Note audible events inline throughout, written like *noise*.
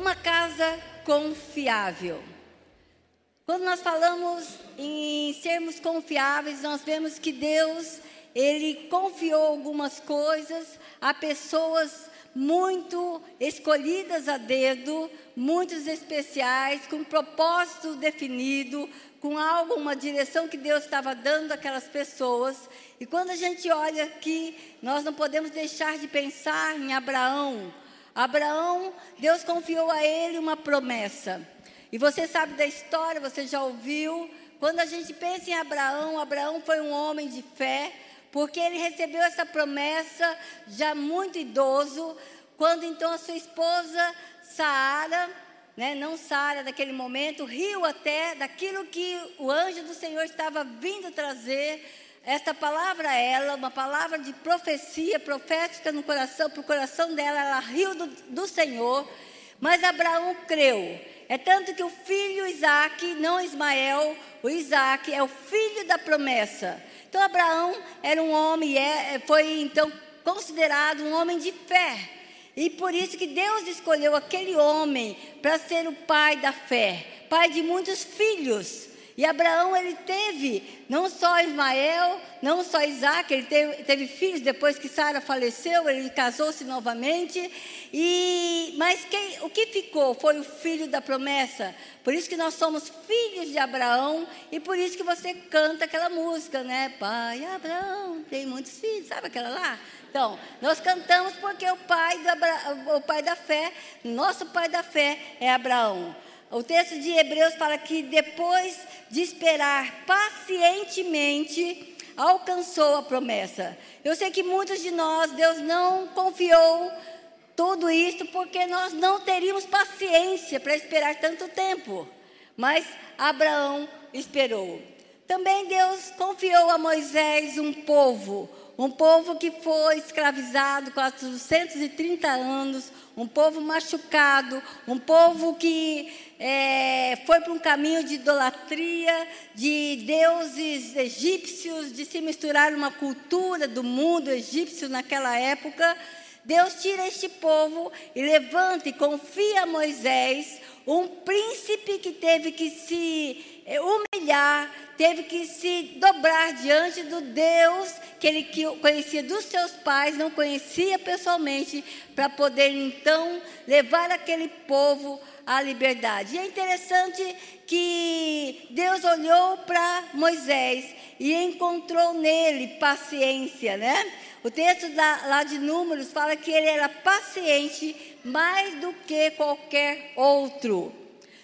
Uma casa confiável. Quando nós falamos em sermos confiáveis, nós vemos que Deus, ele confiou algumas coisas a pessoas muito escolhidas a dedo, muitos especiais, com propósito definido, com algo, uma direção que Deus estava dando àquelas pessoas. E quando a gente olha aqui, nós não podemos deixar de pensar em Abraão. Abraão, Deus confiou a ele uma promessa. E você sabe da história, você já ouviu. Quando a gente pensa em Abraão, Abraão foi um homem de fé, porque ele recebeu essa promessa já muito idoso, quando então a sua esposa Saara, né, não Sara naquele momento, riu até daquilo que o anjo do Senhor estava vindo trazer esta palavra ela, uma palavra de profecia profética no coração, para o coração dela, ela riu do, do Senhor, mas Abraão creu. É tanto que o filho Isaac, não Ismael, o Isaac é o filho da promessa. Então Abraão era um homem, é, foi então considerado um homem de fé. E por isso que Deus escolheu aquele homem para ser o pai da fé, pai de muitos filhos. E Abraão, ele teve não só Ismael, não só Isaac, ele teve, teve filhos depois que Sara faleceu, ele casou-se novamente. E, mas quem, o que ficou foi o filho da promessa. Por isso que nós somos filhos de Abraão e por isso que você canta aquela música, né? Pai Abraão tem muitos filhos, sabe aquela lá? Então, nós cantamos porque o pai, da, o pai da fé, nosso pai da fé é Abraão. O texto de Hebreus fala que depois de esperar pacientemente, alcançou a promessa. Eu sei que muitos de nós, Deus não confiou tudo isso porque nós não teríamos paciência para esperar tanto tempo. Mas Abraão esperou. Também Deus confiou a Moisés um povo, um povo que foi escravizado 430 anos, um povo machucado, um povo que é, foi para um caminho de idolatria, de deuses egípcios, de se misturar uma cultura do mundo egípcio naquela época. Deus tira este povo e levanta e confia a Moisés, um príncipe que teve que se é, humilhar, teve que se dobrar diante do Deus que ele conhecia dos seus pais, não conhecia pessoalmente, para poder então levar aquele povo à liberdade. E é interessante que Deus olhou para Moisés e encontrou nele paciência, né? O texto da, lá de Números fala que ele era paciente mais do que qualquer outro.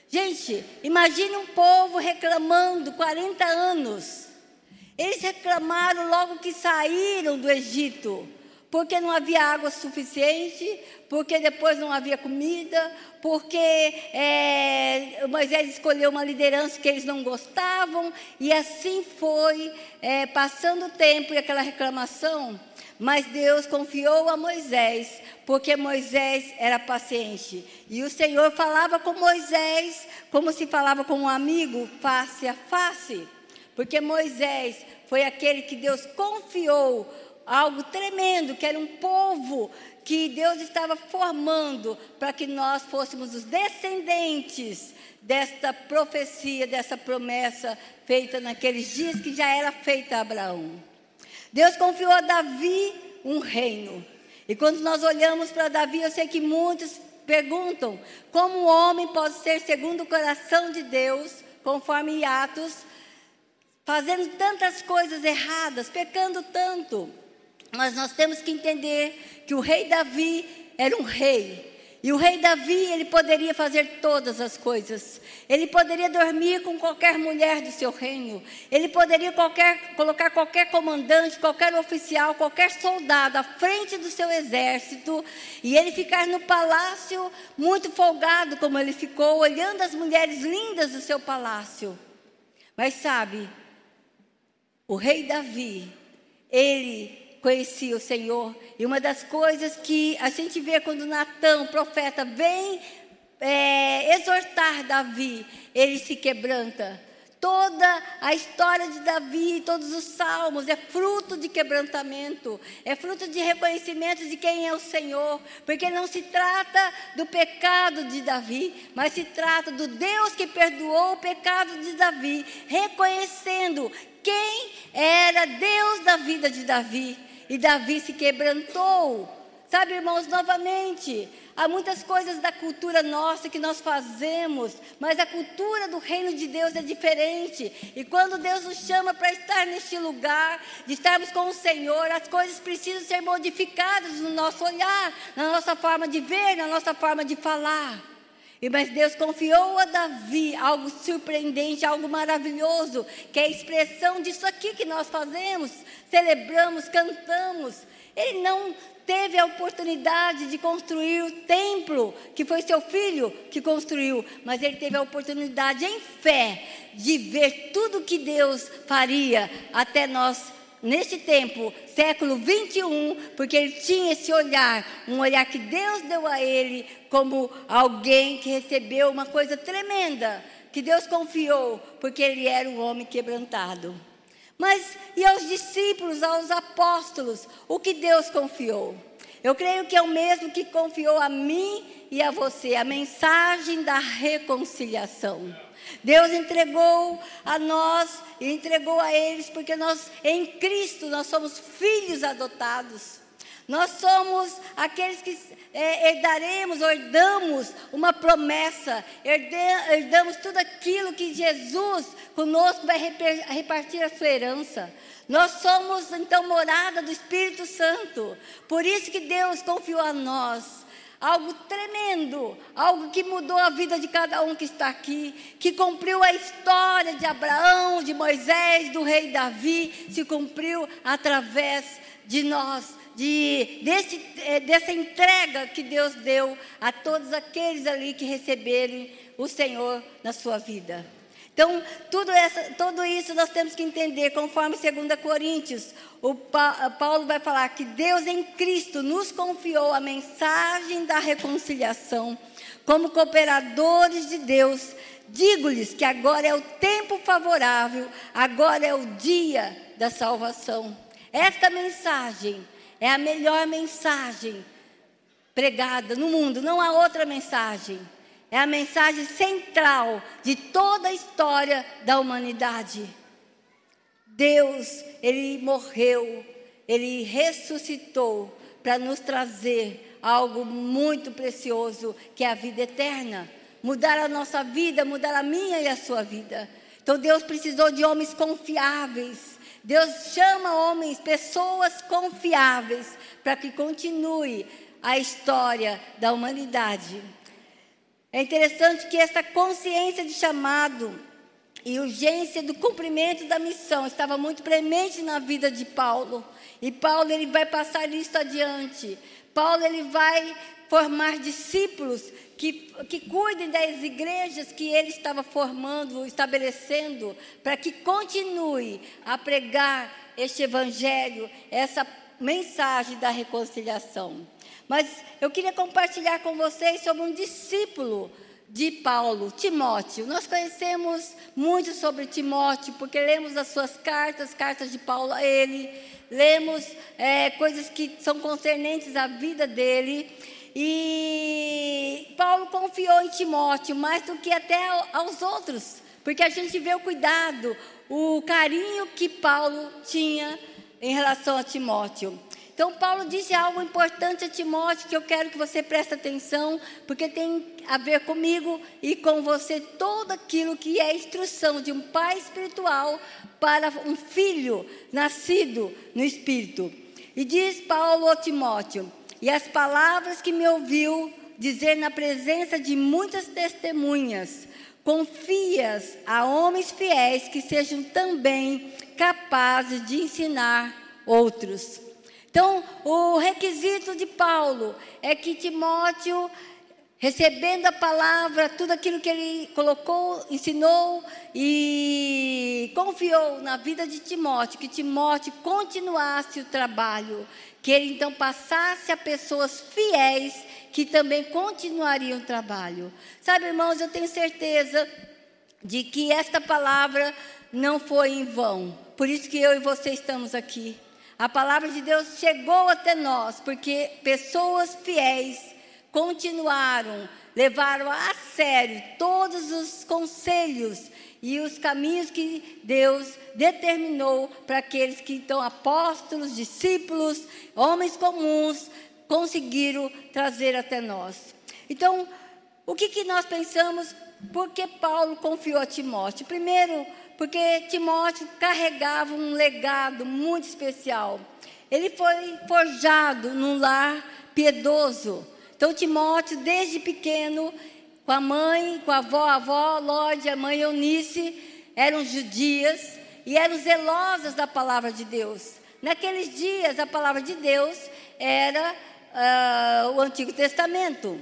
Gente, imagine um povo reclamando 40 anos. Eles reclamaram logo que saíram do Egito, porque não havia água suficiente, porque depois não havia comida, porque é, Moisés escolheu uma liderança que eles não gostavam, e assim foi, é, passando o tempo e aquela reclamação. Mas Deus confiou a Moisés, porque Moisés era paciente. E o Senhor falava com Moisés como se falava com um amigo, face a face. Porque Moisés foi aquele que Deus confiou algo tremendo, que era um povo que Deus estava formando para que nós fôssemos os descendentes desta profecia, dessa promessa feita naqueles dias que já era feita a Abraão. Deus confiou a Davi um reino. E quando nós olhamos para Davi, eu sei que muitos perguntam como um homem pode ser segundo o coração de Deus, conforme Atos, fazendo tantas coisas erradas, pecando tanto. Mas nós temos que entender que o rei Davi era um rei e o rei Davi, ele poderia fazer todas as coisas. Ele poderia dormir com qualquer mulher do seu reino. Ele poderia qualquer, colocar qualquer comandante, qualquer oficial, qualquer soldado à frente do seu exército. E ele ficar no palácio muito folgado, como ele ficou, olhando as mulheres lindas do seu palácio. Mas sabe, o rei Davi, ele conhecia o Senhor. E uma das coisas que a gente vê quando Natan, o profeta, vem é, exortar Davi, ele se quebranta. Toda a história de Davi, todos os salmos, é fruto de quebrantamento, é fruto de reconhecimento de quem é o Senhor, porque não se trata do pecado de Davi, mas se trata do Deus que perdoou o pecado de Davi, reconhecendo quem era Deus da vida de Davi. E Davi se quebrantou. Sabe, irmãos, novamente, Há muitas coisas da cultura nossa que nós fazemos, mas a cultura do reino de Deus é diferente. E quando Deus nos chama para estar neste lugar, de estarmos com o Senhor, as coisas precisam ser modificadas no nosso olhar, na nossa forma de ver, na nossa forma de falar. E mas Deus confiou a Davi algo surpreendente, algo maravilhoso, que é a expressão disso aqui que nós fazemos, celebramos, cantamos. Ele não teve a oportunidade de construir o templo, que foi seu filho que construiu, mas ele teve a oportunidade em fé de ver tudo que Deus faria até nós neste tempo, século 21, porque ele tinha esse olhar, um olhar que Deus deu a ele como alguém que recebeu uma coisa tremenda, que Deus confiou, porque ele era um homem quebrantado. Mas e aos discípulos, aos apóstolos, o que Deus confiou? Eu creio que é o mesmo que confiou a mim e a você a mensagem da reconciliação. Deus entregou a nós e entregou a eles porque nós em Cristo nós somos filhos adotados. Nós somos aqueles que é, herdaremos, herdamos uma promessa, herdamos tudo aquilo que Jesus conosco vai repartir a sua herança. Nós somos então morada do Espírito Santo. Por isso que Deus confiou a nós algo tremendo, algo que mudou a vida de cada um que está aqui, que cumpriu a história de Abraão, de Moisés, do rei Davi, se cumpriu através de nós de, desse, é, dessa entrega que Deus deu a todos aqueles ali que receberem o Senhor na sua vida. Então, tudo, essa, tudo isso nós temos que entender, conforme 2 Coríntios, o pa, Paulo vai falar que Deus em Cristo nos confiou a mensagem da reconciliação. Como cooperadores de Deus, digo-lhes que agora é o tempo favorável, agora é o dia da salvação. Esta mensagem é a melhor mensagem pregada no mundo, não há outra mensagem. É a mensagem central de toda a história da humanidade. Deus, Ele morreu, Ele ressuscitou para nos trazer algo muito precioso, que é a vida eterna. Mudar a nossa vida, mudar a minha e a sua vida. Então Deus precisou de homens confiáveis Deus chama homens, pessoas confiáveis, para que continue a história da humanidade. É interessante que essa consciência de chamado e urgência do cumprimento da missão estava muito premente na vida de Paulo. E Paulo ele vai passar isso adiante. Paulo ele vai formar discípulos que, que cuidem das igrejas que ele estava formando, estabelecendo, para que continue a pregar este evangelho, essa mensagem da reconciliação. Mas eu queria compartilhar com vocês sobre um discípulo de Paulo, Timóteo. Nós conhecemos muito sobre Timóteo, porque lemos as suas cartas, cartas de Paulo a ele, lemos é, coisas que são concernentes à vida dele. E Paulo confiou em Timóteo mais do que até aos outros, porque a gente vê o cuidado, o carinho que Paulo tinha em relação a Timóteo. Então, Paulo disse algo importante a Timóteo que eu quero que você preste atenção, porque tem a ver comigo e com você todo aquilo que é instrução de um pai espiritual para um filho nascido no espírito. E diz Paulo a Timóteo: e as palavras que me ouviu dizer na presença de muitas testemunhas, confias a homens fiéis que sejam também capazes de ensinar outros. Então, o requisito de Paulo é que Timóteo recebendo a palavra, tudo aquilo que ele colocou, ensinou e confiou na vida de Timóteo, que Timóteo continuasse o trabalho, que ele então passasse a pessoas fiéis que também continuariam o trabalho. Sabe, irmãos, eu tenho certeza de que esta palavra não foi em vão. Por isso que eu e você estamos aqui. A palavra de Deus chegou até nós, porque pessoas fiéis continuaram, levaram a sério todos os conselhos e os caminhos que Deus determinou para aqueles que então apóstolos, discípulos, homens comuns conseguiram trazer até nós. Então, o que, que nós pensamos? Por que Paulo confiou a Timóteo? Primeiro, porque Timóteo carregava um legado muito especial. Ele foi forjado num lar piedoso. Então, Timóteo, desde pequeno, com a mãe, com a avó, a avó Lódia, a mãe Eunice, eram judias e eram zelosas da palavra de Deus. Naqueles dias, a palavra de Deus era uh, o Antigo Testamento.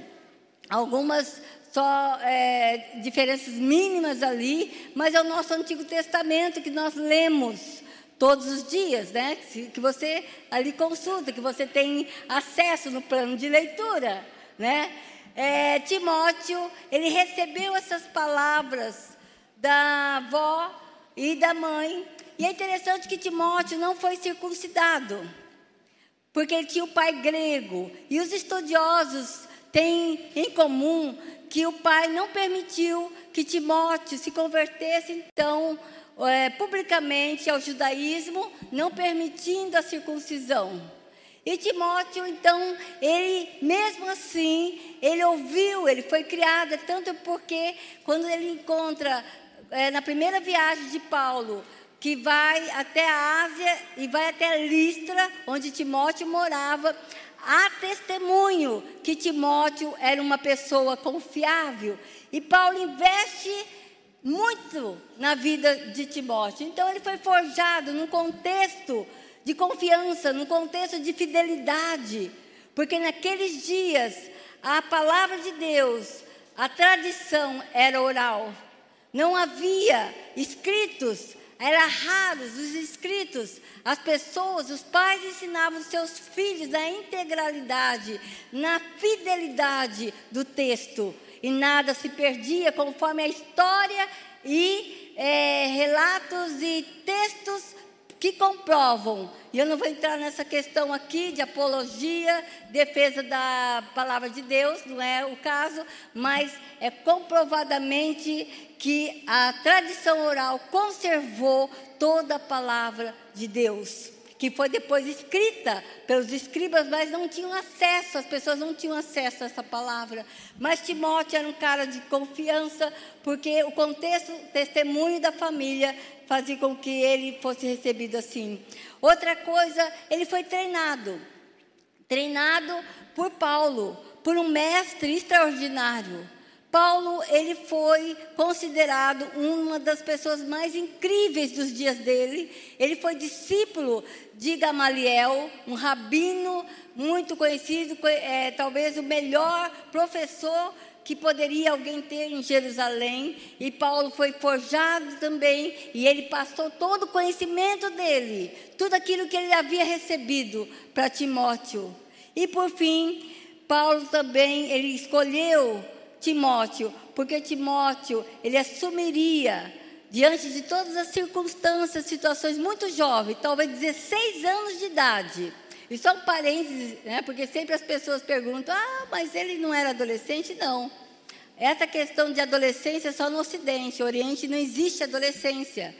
Algumas só é, diferenças mínimas ali, mas é o nosso Antigo Testamento que nós lemos todos os dias, né? Que você ali consulta, que você tem acesso no plano de leitura, né? É, Timóteo, ele recebeu essas palavras da avó e da mãe. E é interessante que Timóteo não foi circuncidado, porque ele tinha o pai grego. E os estudiosos têm em comum que o pai não permitiu que Timóteo se convertesse, então, é, publicamente ao judaísmo, não permitindo a circuncisão. E Timóteo, então, ele, mesmo assim, ele ouviu, ele foi criado, tanto porque quando ele encontra, é, na primeira viagem de Paulo, que vai até a Ásia e vai até Listra, onde Timóteo morava, há testemunho que Timóteo era uma pessoa confiável. E Paulo investe muito na vida de Timóteo. Então, ele foi forjado num contexto de confiança, num contexto de fidelidade. Porque naqueles dias, a palavra de Deus, a tradição era oral. Não havia escritos era raros os escritos. As pessoas, os pais ensinavam seus filhos na integralidade, na fidelidade do texto. E nada se perdia conforme a história e é, relatos e textos que comprovam. E eu não vou entrar nessa questão aqui de apologia, defesa da palavra de Deus, não é o caso, mas é comprovadamente que a tradição oral conservou toda a palavra de Deus, que foi depois escrita pelos escribas, mas não tinham acesso, as pessoas não tinham acesso a essa palavra. Mas Timóteo era um cara de confiança, porque o contexto, testemunho da família fazia com que ele fosse recebido assim. Outra coisa, ele foi treinado treinado por Paulo, por um mestre extraordinário. Paulo, ele foi considerado uma das pessoas mais incríveis dos dias dele. Ele foi discípulo de Gamaliel, um rabino muito conhecido, é, talvez o melhor professor que poderia alguém ter em Jerusalém. E Paulo foi forjado também, e ele passou todo o conhecimento dele, tudo aquilo que ele havia recebido para Timóteo. E por fim, Paulo também, ele escolheu Timóteo, porque Timóteo, ele assumiria diante de todas as circunstâncias, situações muito jovem, talvez 16 anos de idade. E só um parênteses, né, porque sempre as pessoas perguntam: ah, mas ele não era adolescente? Não. Essa questão de adolescência é só no Ocidente, no Oriente não existe adolescência.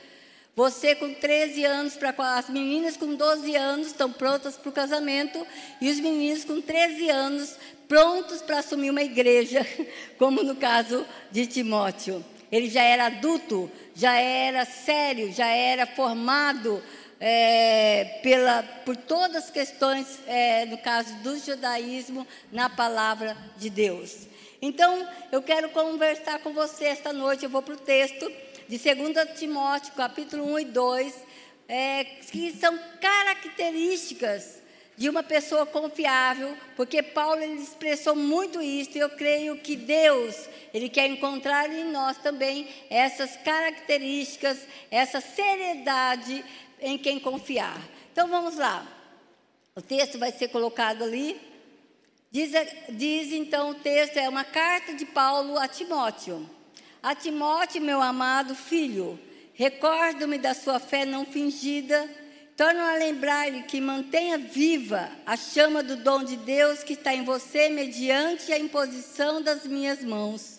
Você com 13 anos, para as meninas com 12 anos estão prontas para o casamento e os meninos com 13 anos prontos para assumir uma igreja, *laughs* como no caso de Timóteo. Ele já era adulto, já era sério, já era formado é, pela, por todas as questões, é, no caso do judaísmo, na palavra de Deus. Então, eu quero conversar com você esta noite, eu vou para o texto de 2 Timóteo, capítulo 1 e 2, é, que são características de uma pessoa confiável, porque Paulo ele expressou muito isso, e eu creio que Deus, ele quer encontrar em nós também essas características, essa seriedade em quem confiar. Então vamos lá. O texto vai ser colocado ali. Diz, diz então o texto, é uma carta de Paulo a Timóteo. A Timóteo, meu amado filho, recordo-me da sua fé não fingida, torno a lembrar-lhe que mantenha viva a chama do dom de Deus que está em você mediante a imposição das minhas mãos.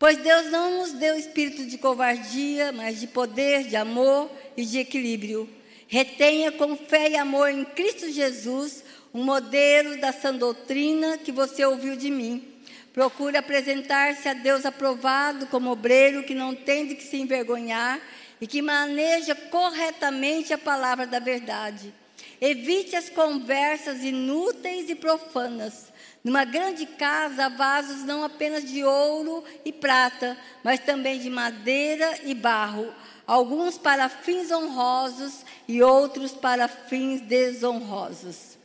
Pois Deus não nos deu espírito de covardia, mas de poder, de amor e de equilíbrio. Retenha com fé e amor em Cristo Jesus um modelo da sã doutrina que você ouviu de mim Procure apresentar-se a Deus aprovado como obreiro que não tem de que se envergonhar e que maneja corretamente a palavra da verdade. Evite as conversas inúteis e profanas. Numa grande casa vasos não apenas de ouro e prata, mas também de madeira e barro, alguns para fins honrosos e outros para fins desonrosos.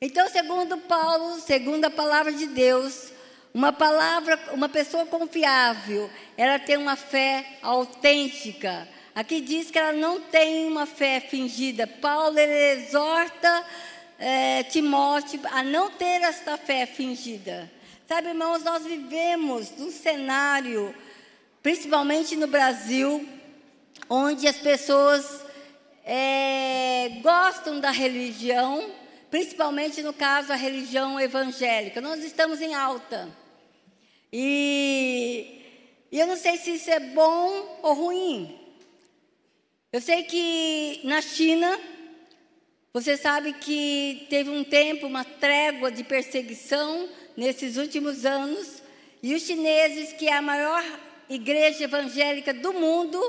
Então, segundo Paulo, segundo a palavra de Deus, uma palavra, uma pessoa confiável, ela tem uma fé autêntica. Aqui diz que ela não tem uma fé fingida. Paulo ele exorta é, Timóteo a não ter esta fé fingida. Sabe, irmãos, nós vivemos num cenário, principalmente no Brasil, onde as pessoas é, gostam da religião, principalmente no caso a religião evangélica. Nós estamos em alta. E, e eu não sei se isso é bom ou ruim. Eu sei que na China, você sabe que teve um tempo, uma trégua de perseguição nesses últimos anos, e os chineses, que é a maior igreja evangélica do mundo,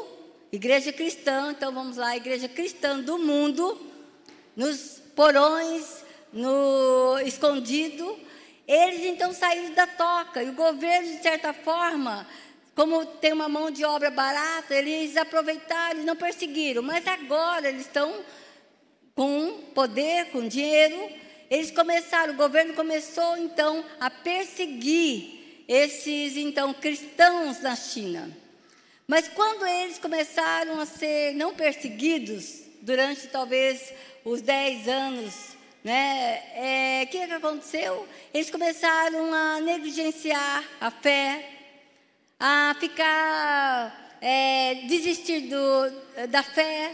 igreja cristã, então vamos lá, igreja cristã do mundo, nos porões, no escondido, eles então saíram da toca. E o governo, de certa forma, como tem uma mão de obra barata, eles aproveitaram e não perseguiram. Mas agora eles estão com poder, com dinheiro. Eles começaram, o governo começou então a perseguir esses então cristãos na China. Mas quando eles começaram a ser não perseguidos, durante talvez os 10 anos né? É, que, que aconteceu? Eles começaram a negligenciar a fé, a ficar, é, desistir do, da fé,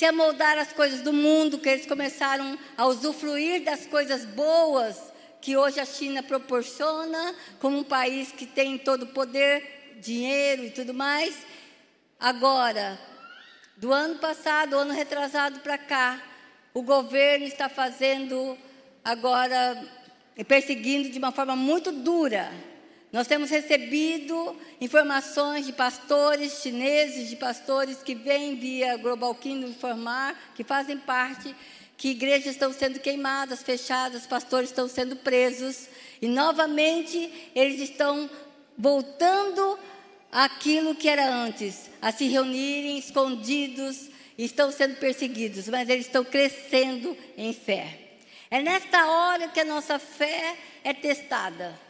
se amoldar às coisas do mundo, que eles começaram a usufruir das coisas boas que hoje a China proporciona, como um país que tem todo o poder, dinheiro e tudo mais. Agora, do ano passado, ano retrasado para cá, o governo está fazendo agora, perseguindo de uma forma muito dura. Nós temos recebido informações de pastores chineses, de pastores que vêm via Global Kingdom informar, que fazem parte, que igrejas estão sendo queimadas, fechadas, pastores estão sendo presos. E novamente eles estão voltando àquilo que era antes, a se reunirem escondidos, estão sendo perseguidos, mas eles estão crescendo em fé. É nesta hora que a nossa fé é testada.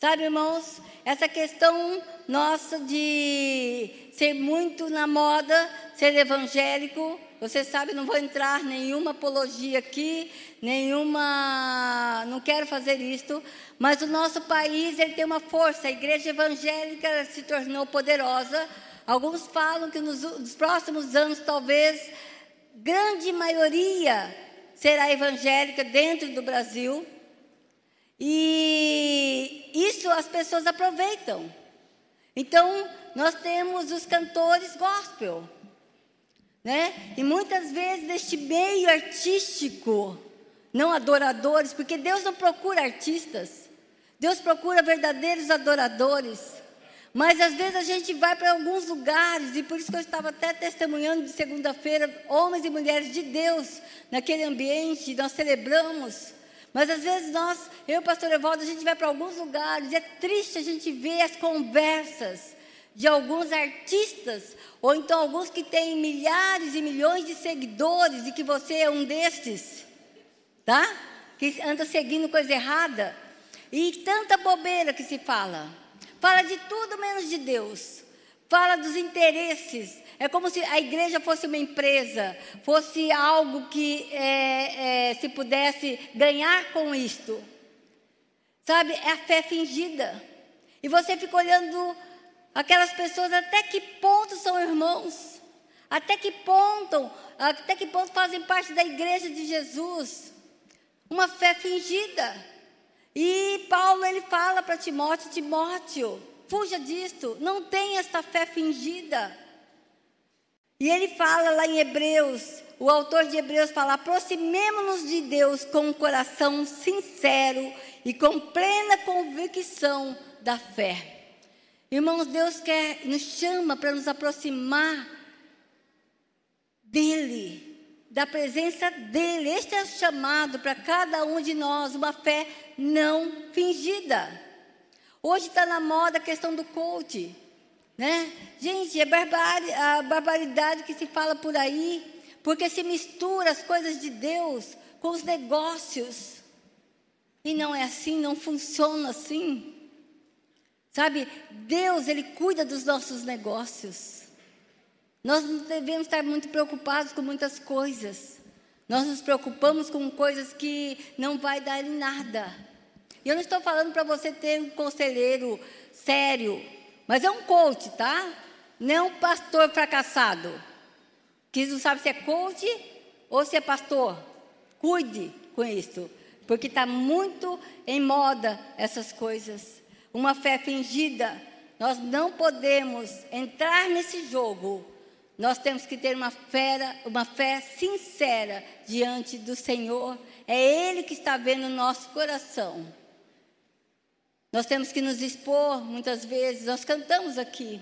Sabe, irmãos, essa questão nossa de ser muito na moda, ser evangélico, você sabe, não vou entrar nenhuma apologia aqui, nenhuma, não quero fazer isto, mas o nosso país ele tem uma força, a igreja evangélica se tornou poderosa Alguns falam que nos, nos próximos anos, talvez, grande maioria será evangélica dentro do Brasil. E isso as pessoas aproveitam. Então, nós temos os cantores gospel. Né? E muitas vezes neste meio artístico, não adoradores, porque Deus não procura artistas, Deus procura verdadeiros adoradores. Mas às vezes a gente vai para alguns lugares, e por isso que eu estava até testemunhando de segunda-feira, homens e mulheres de Deus, naquele ambiente, nós celebramos. Mas às vezes nós, eu e o pastor Evaldo, a gente vai para alguns lugares, e é triste a gente ver as conversas de alguns artistas, ou então alguns que têm milhares e milhões de seguidores, e que você é um desses, tá? Que anda seguindo coisa errada. E tanta bobeira que se fala. Fala de tudo menos de Deus. Fala dos interesses. É como se a igreja fosse uma empresa, fosse algo que é, é, se pudesse ganhar com isto. Sabe? É a fé fingida. E você fica olhando Aquelas pessoas até que ponto são irmãos? Até que ponto, até que ponto fazem parte da igreja de Jesus? Uma fé fingida. E Paulo ele fala para Timóteo, Timóteo, fuja disto, não tenha esta fé fingida. E ele fala lá em Hebreus, o autor de Hebreus fala: aproximemo-nos de Deus com um coração sincero e com plena convicção da fé. Irmãos, Deus quer, nos chama para nos aproximar dEle, da presença dEle. Este é o chamado para cada um de nós, uma fé não fingida. Hoje está na moda a questão do coach, né? Gente, é barbari a barbaridade que se fala por aí, porque se mistura as coisas de Deus com os negócios. E não é assim, não funciona assim. Sabe, Deus, Ele cuida dos nossos negócios. Nós não devemos estar muito preocupados com muitas coisas. Nós nos preocupamos com coisas que não vai dar em nada. E eu não estou falando para você ter um conselheiro sério, mas é um coach, tá? Não é um pastor fracassado, que não sabe se é coach ou se é pastor. Cuide com isso, porque está muito em moda essas coisas uma fé fingida. Nós não podemos entrar nesse jogo. Nós temos que ter uma fé, uma fé sincera diante do Senhor. É Ele que está vendo o nosso coração. Nós temos que nos expor muitas vezes. Nós cantamos aqui.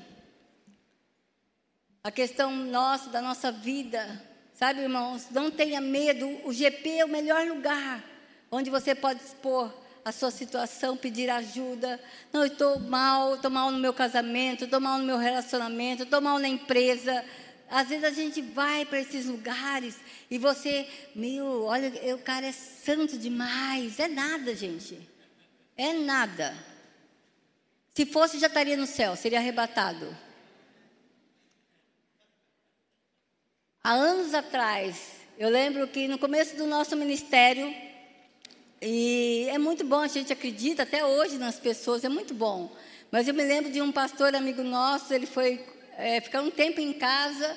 A questão nossa, da nossa vida. Sabe, irmãos, não tenha medo. O GP é o melhor lugar onde você pode expor a sua situação, pedir ajuda. Não, eu estou mal, estou mal no meu casamento, estou mal no meu relacionamento, estou mal na empresa. Às vezes a gente vai para esses lugares e você, meu, olha, o cara é santo demais. É nada, gente. É nada. Se fosse, já estaria no céu, seria arrebatado. Há anos atrás, eu lembro que no começo do nosso ministério, e é muito bom, a gente acredita até hoje nas pessoas, é muito bom. Mas eu me lembro de um pastor amigo nosso, ele foi é, ficar um tempo em casa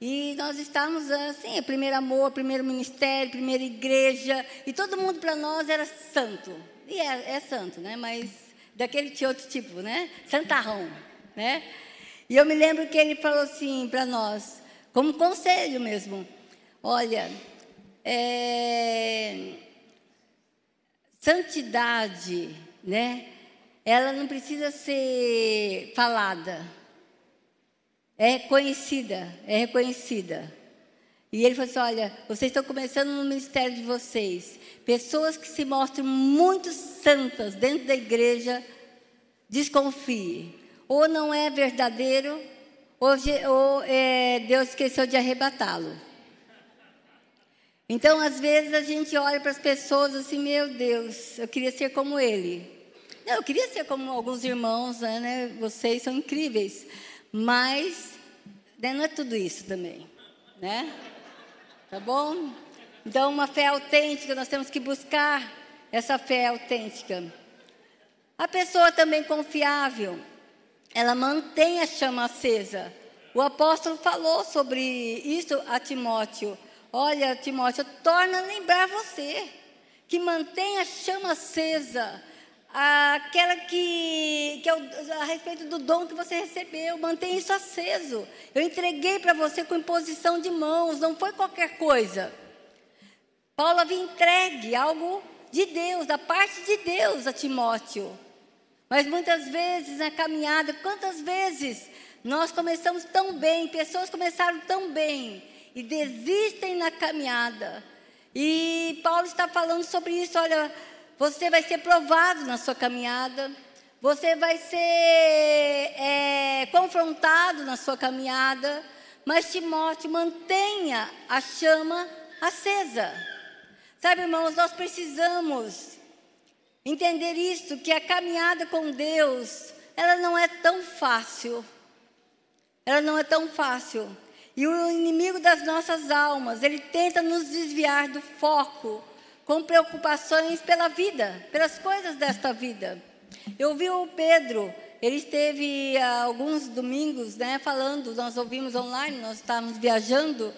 e nós estávamos assim, primeiro amor, primeiro ministério, primeira igreja, e todo mundo para nós era santo. E é, é, santo, né? Mas daquele outro tipo, né? Santarrão, né? E eu me lembro que ele falou assim para nós, como conselho mesmo: olha, é, Santidade, né? Ela não precisa ser falada. É conhecida, é reconhecida. E ele falou assim: olha, vocês estão começando no ministério de vocês. Pessoas que se mostram muito santas dentro da igreja, desconfie. Ou não é verdadeiro, ou, ou é, Deus esqueceu de arrebatá-lo. Então, às vezes, a gente olha para as pessoas assim, meu Deus, eu queria ser como ele. Não, eu queria ser como alguns irmãos, né? né vocês são incríveis. Mas né, não é tudo isso também, né? Tá bom? Então, uma fé autêntica, nós temos que buscar essa fé autêntica. A pessoa também confiável, ela mantém a chama acesa. O apóstolo falou sobre isso a Timóteo. Olha, Timóteo, torna a lembrar você que mantenha a chama acesa, aquela que, que é o, a respeito do dom que você recebeu, mantenha isso aceso. Eu entreguei para você com imposição de mãos, não foi qualquer coisa. Paulo havia entregue algo de Deus, da parte de Deus a Timóteo. Mas muitas vezes na caminhada, quantas vezes nós começamos tão bem, pessoas começaram tão bem, e desistem na caminhada. E Paulo está falando sobre isso. Olha, você vai ser provado na sua caminhada, você vai ser é, confrontado na sua caminhada, mas Timóteo, mantenha a chama acesa. Sabe, irmãos, nós precisamos entender isso, que a caminhada com Deus, ela não é tão fácil. Ela não é tão fácil. E o inimigo das nossas almas, ele tenta nos desviar do foco com preocupações pela vida, pelas coisas desta vida. Eu vi o Pedro ele esteve há alguns domingos, né, falando, nós ouvimos online, nós estávamos viajando,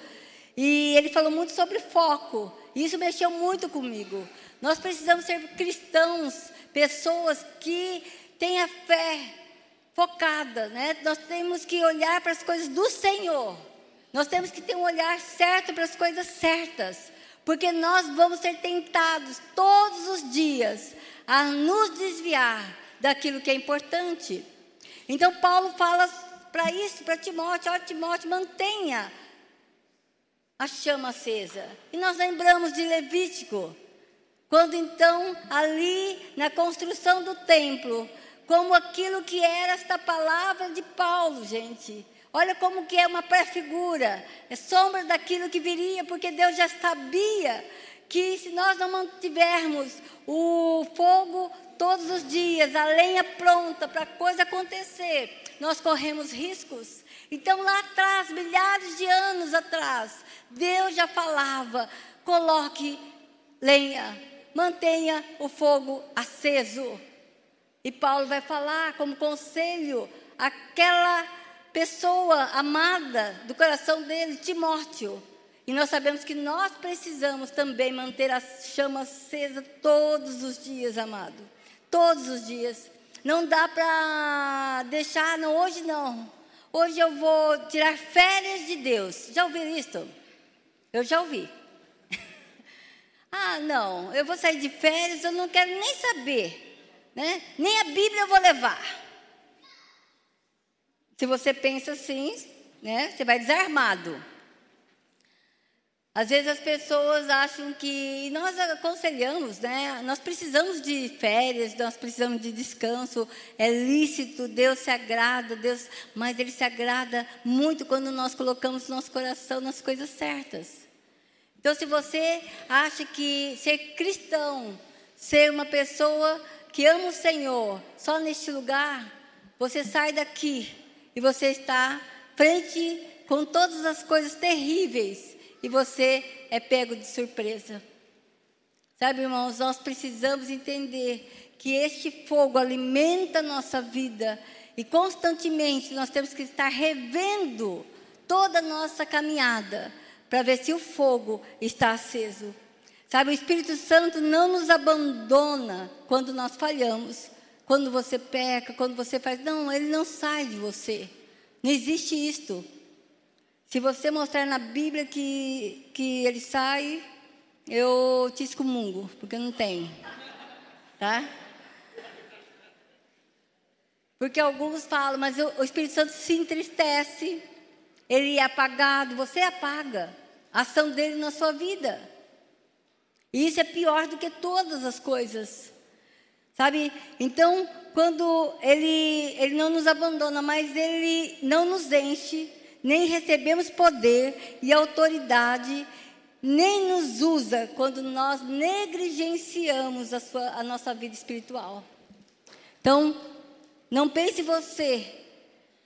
e ele falou muito sobre foco. Isso mexeu muito comigo. Nós precisamos ser cristãos, pessoas que a fé focada, né? Nós temos que olhar para as coisas do Senhor. Nós temos que ter um olhar certo para as coisas certas, porque nós vamos ser tentados todos os dias a nos desviar daquilo que é importante. Então Paulo fala para isso, para Timóteo, ó Timóteo, mantenha a chama acesa. E nós lembramos de Levítico, quando então, ali na construção do templo, como aquilo que era esta palavra de Paulo, gente. Olha como que é uma prefigura, é sombra daquilo que viria, porque Deus já sabia que se nós não mantivermos o fogo todos os dias, a lenha pronta para a coisa acontecer, nós corremos riscos. Então, lá atrás, milhares de anos atrás, Deus já falava: coloque lenha, mantenha o fogo aceso. E Paulo vai falar como conselho aquela pessoa amada do coração dele, Timóteo. E nós sabemos que nós precisamos também manter a chama acesa todos os dias, amado. Todos os dias. Não dá para deixar, não, hoje não. Hoje eu vou tirar férias de Deus. Já ouviram isso? Eu já ouvi. *laughs* ah, não, eu vou sair de férias, eu não quero nem saber. Né? Nem a Bíblia eu vou levar. Se você pensa assim, né, você vai desarmado. Às vezes as pessoas acham que, nós aconselhamos, né? Nós precisamos de férias, nós precisamos de descanso, é lícito, Deus se agrada, Deus, mas Ele se agrada muito quando nós colocamos nosso coração nas coisas certas. Então, se você acha que ser cristão, ser uma pessoa que ama o Senhor, só neste lugar, você sai daqui e você está frente com todas as coisas terríveis e você é pego de surpresa. Sabe, irmãos, nós precisamos entender que este fogo alimenta a nossa vida e constantemente nós temos que estar revendo toda a nossa caminhada para ver se o fogo está aceso. Sabe, o Espírito Santo não nos abandona quando nós falhamos, quando você peca, quando você faz. Não, ele não sai de você. Não existe isto. Se você mostrar na Bíblia que, que ele sai, eu te excomungo, porque não tem. Tá? Porque alguns falam, mas o, o Espírito Santo se entristece, ele é apagado, você apaga a ação dele na sua vida. E isso é pior do que todas as coisas. Sabe? Então, quando ele, ele não nos abandona, mas ele não nos enche, nem recebemos poder e autoridade, nem nos usa quando nós negligenciamos a, sua, a nossa vida espiritual. Então, não pense você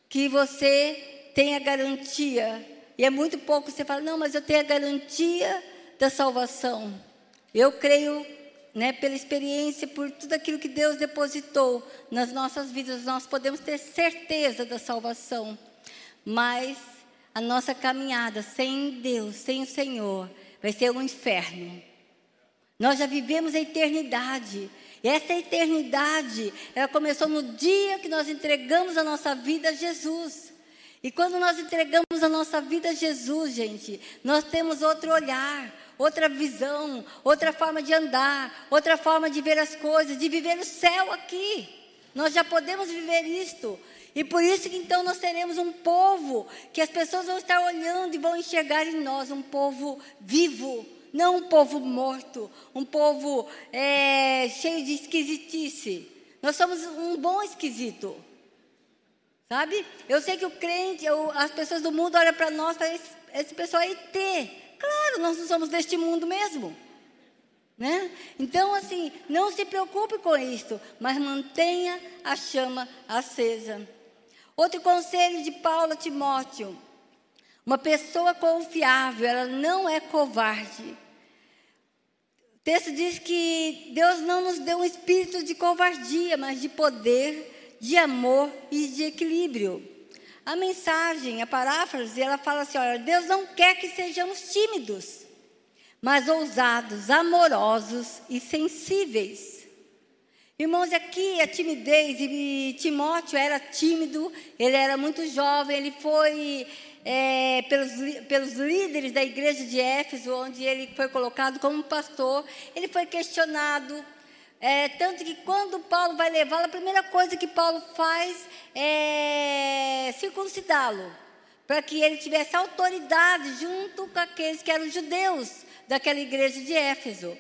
que você tem a garantia e é muito pouco você fala, não, mas eu tenho a garantia da salvação. Eu creio, né, pela experiência, por tudo aquilo que Deus depositou nas nossas vidas, nós podemos ter certeza da salvação. Mas a nossa caminhada sem Deus, sem o Senhor, vai ser um inferno. Nós já vivemos a eternidade. E essa eternidade, ela começou no dia que nós entregamos a nossa vida a Jesus. E quando nós entregamos a nossa vida a Jesus, gente, nós temos outro olhar, outra visão, outra forma de andar, outra forma de ver as coisas, de viver o céu aqui. Nós já podemos viver isto. E por isso que então nós teremos um povo que as pessoas vão estar olhando e vão enxergar em nós um povo vivo, não um povo morto, um povo é, cheio de esquisitice. Nós somos um bom esquisito. Sabe? Eu sei que o crente, eu, as pessoas do mundo olham para nós e falam, esse, esse pessoal é IT. Claro, nós não somos deste mundo mesmo. Né? Então, assim, não se preocupe com isso, mas mantenha a chama acesa. Outro conselho de Paulo a Timóteo: uma pessoa confiável, ela não é covarde. O texto diz que Deus não nos deu um espírito de covardia, mas de poder, de amor e de equilíbrio. A mensagem, a paráfrase, ela fala assim: olha, Deus não quer que sejamos tímidos, mas ousados, amorosos e sensíveis. Irmãos, aqui a timidez, e Timóteo era tímido, ele era muito jovem, ele foi é, pelos, pelos líderes da igreja de Éfeso, onde ele foi colocado como pastor, ele foi questionado. É, tanto que quando Paulo vai levá-lo, a primeira coisa que Paulo faz é circuncidá-lo, para que ele tivesse autoridade junto com aqueles que eram judeus daquela igreja de Éfeso.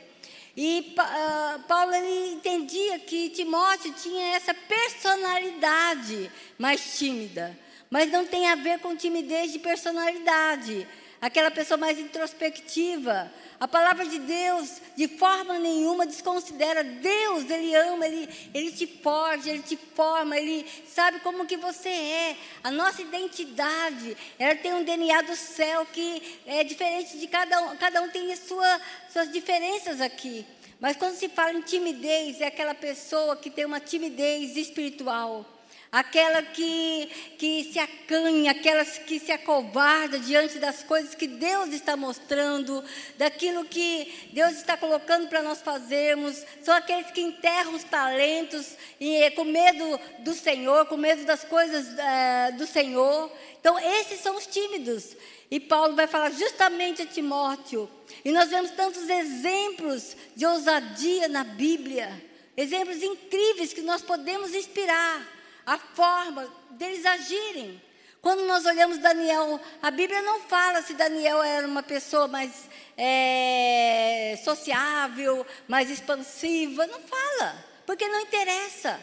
E uh, Paulo ele entendia que Timóteo tinha essa personalidade mais tímida, mas não tem a ver com timidez de personalidade. Aquela pessoa mais introspectiva, a palavra de Deus, de forma nenhuma, desconsidera. Deus, Ele ama, Ele, Ele te forja, Ele te forma, Ele sabe como que você é. A nossa identidade, ela tem um DNA do céu que é diferente de cada um. Cada um tem sua, suas diferenças aqui. Mas quando se fala em timidez, é aquela pessoa que tem uma timidez espiritual aquela que, que se acanha, aquela que se acovarda diante das coisas que Deus está mostrando, daquilo que Deus está colocando para nós fazermos, são aqueles que enterram os talentos e, com medo do Senhor, com medo das coisas é, do Senhor. Então, esses são os tímidos. E Paulo vai falar justamente a Timóteo. E nós vemos tantos exemplos de ousadia na Bíblia, exemplos incríveis que nós podemos inspirar a forma deles agirem. Quando nós olhamos Daniel, a Bíblia não fala se Daniel era uma pessoa mais é, sociável, mais expansiva, não fala, porque não interessa.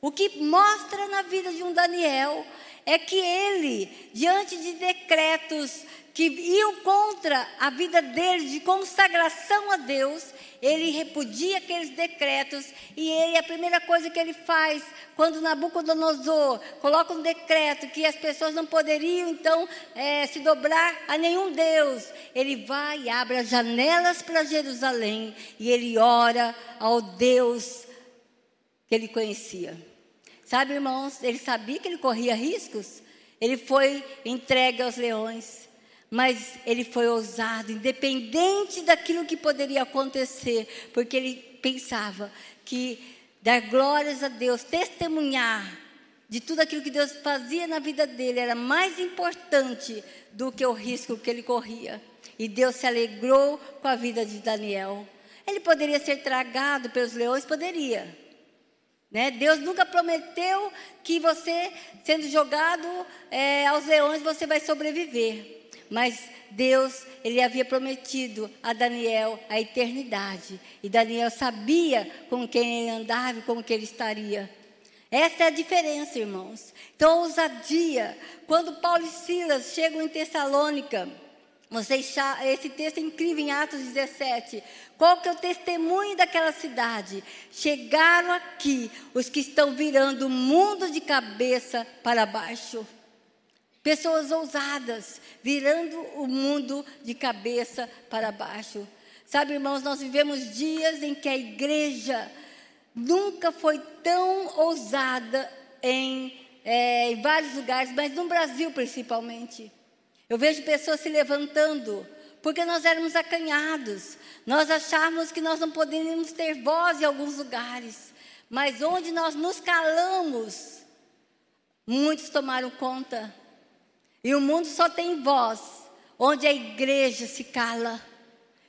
O que mostra na vida de um Daniel é que ele, diante de decretos que iam contra a vida dele de consagração a Deus, ele repudia aqueles decretos e ele, a primeira coisa que ele faz, quando Nabucodonosor coloca um decreto que as pessoas não poderiam então é, se dobrar a nenhum Deus, ele vai e abre as janelas para Jerusalém e ele ora ao Deus que ele conhecia. Sabe, irmãos, ele sabia que ele corria riscos, ele foi entregue aos leões mas ele foi ousado, independente daquilo que poderia acontecer, porque ele pensava que dar glórias a Deus, testemunhar de tudo aquilo que Deus fazia na vida dele era mais importante do que o risco que ele corria. E Deus se alegrou com a vida de Daniel. Ele poderia ser tragado pelos leões? Poderia. Né? Deus nunca prometeu que você, sendo jogado é, aos leões, você vai sobreviver. Mas Deus, ele havia prometido a Daniel a eternidade. E Daniel sabia com quem ele andava e com quem ele estaria. Essa é a diferença, irmãos. Então, ousadia. Quando Paulo e Silas chegam em Tessalônica, vocês, esse texto é incrível em Atos 17. Qual que é o testemunho daquela cidade? Chegaram aqui os que estão virando o mundo de cabeça para baixo. Pessoas ousadas, virando o mundo de cabeça para baixo. Sabe, irmãos, nós vivemos dias em que a igreja nunca foi tão ousada em, é, em vários lugares, mas no Brasil principalmente. Eu vejo pessoas se levantando, porque nós éramos acanhados. Nós achávamos que nós não poderíamos ter voz em alguns lugares. Mas onde nós nos calamos, muitos tomaram conta e o mundo só tem voz onde a igreja se cala.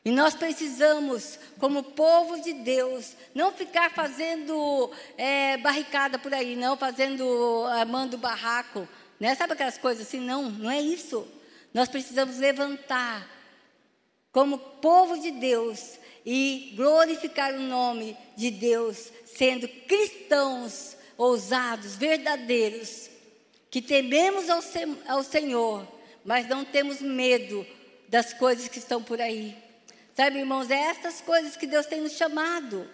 E nós precisamos, como povo de Deus, não ficar fazendo é, barricada por aí, não fazendo, armando barraco, né? Sabe aquelas coisas assim? Não, não é isso. Nós precisamos levantar como povo de Deus e glorificar o nome de Deus, sendo cristãos ousados, verdadeiros, que tememos ao, ao Senhor, mas não temos medo das coisas que estão por aí. Sabe, irmãos, é essas coisas que Deus tem nos chamado.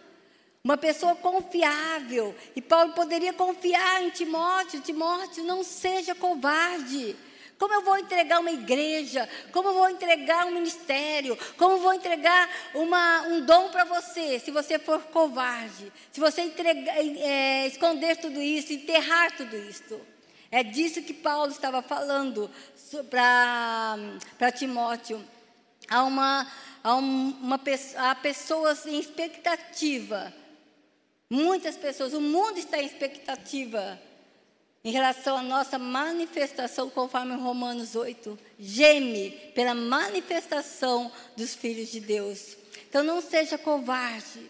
Uma pessoa confiável. E Paulo poderia confiar em Timóteo: Timóteo, não seja covarde. Como eu vou entregar uma igreja? Como eu vou entregar um ministério? Como eu vou entregar uma, um dom para você, se você for covarde? Se você entregar, é, esconder tudo isso, enterrar tudo isso? É disso que Paulo estava falando para Timóteo. Há, uma, há, uma, há pessoas em expectativa. Muitas pessoas, o mundo está em expectativa em relação à nossa manifestação, conforme Romanos 8, geme pela manifestação dos filhos de Deus. Então não seja covarde.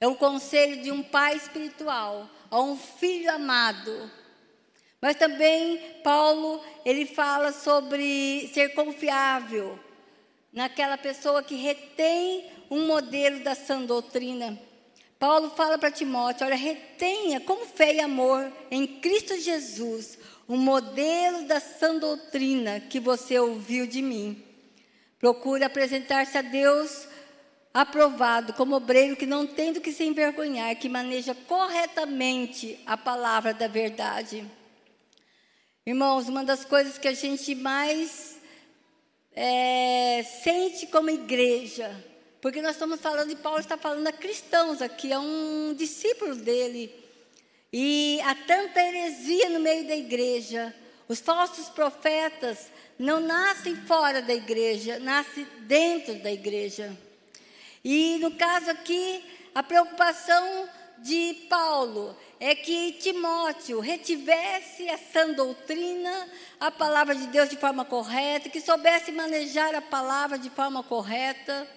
É um conselho de um pai espiritual a um filho amado. Mas também Paulo, ele fala sobre ser confiável naquela pessoa que retém um modelo da sã doutrina. Paulo fala para Timóteo: olha, retenha com fé e amor em Cristo Jesus o modelo da sã doutrina que você ouviu de mim. Procure apresentar-se a Deus aprovado como obreiro que não tem do que se envergonhar, que maneja corretamente a palavra da verdade. Irmãos, uma das coisas que a gente mais é, sente como igreja porque nós estamos falando, e Paulo está falando a cristãos aqui, a um discípulo dele. E há tanta heresia no meio da igreja. Os falsos profetas não nascem fora da igreja, nascem dentro da igreja. E no caso aqui, a preocupação de Paulo é que Timóteo retivesse a sã doutrina, a palavra de Deus de forma correta, que soubesse manejar a palavra de forma correta.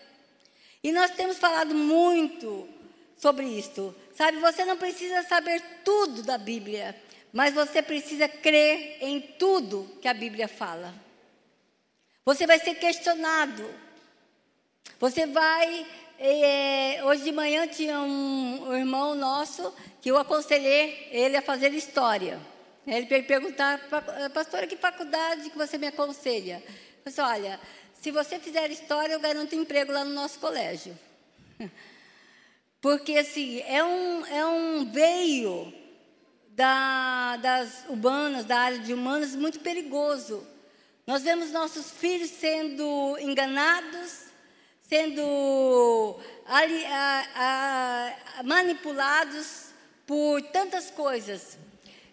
E nós temos falado muito sobre isto. Sabe, você não precisa saber tudo da Bíblia, mas você precisa crer em tudo que a Bíblia fala. Você vai ser questionado. Você vai. É, hoje de manhã tinha um, um irmão nosso que eu aconselhei ele a fazer história. Ele perguntar, pastora, que faculdade que você me aconselha? Eu disse, olha, se você fizer história, eu garanto emprego lá no nosso colégio. *laughs* Porque, assim, é um, é um veio da, das humanas, da área de humanas, muito perigoso. Nós vemos nossos filhos sendo enganados, sendo ali, a, a, manipulados por tantas coisas.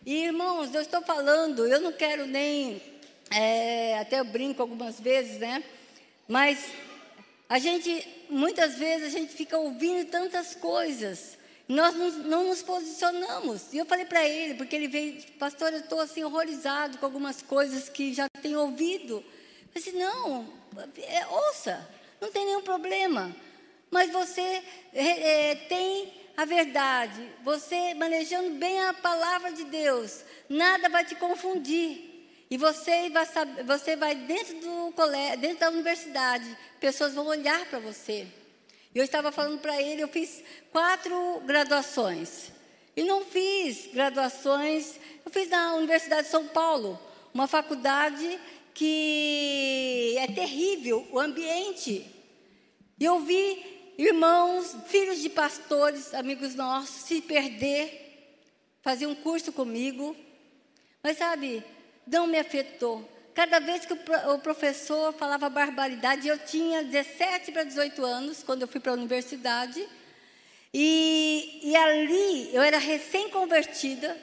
E, irmãos, eu estou falando, eu não quero nem. É, até eu brinco algumas vezes, né? Mas a gente, muitas vezes, a gente fica ouvindo tantas coisas. Nós não, não nos posicionamos. E eu falei para ele, porque ele veio, pastor, eu estou assim horrorizado com algumas coisas que já tenho ouvido. Eu disse, não, é, ouça, não tem nenhum problema. Mas você é, é, tem a verdade, você manejando bem a palavra de Deus, nada vai te confundir. E você vai, saber, você vai dentro do colégio, dentro da universidade, pessoas vão olhar para você. Eu estava falando para ele, eu fiz quatro graduações. E não fiz graduações, eu fiz na Universidade de São Paulo, uma faculdade que é terrível, o ambiente. Eu vi irmãos, filhos de pastores, amigos nossos, se perder, fazer um curso comigo. Mas sabe, não me afetou. Cada vez que o professor falava barbaridade, eu tinha 17 para 18 anos, quando eu fui para a universidade, e, e ali eu era recém-convertida,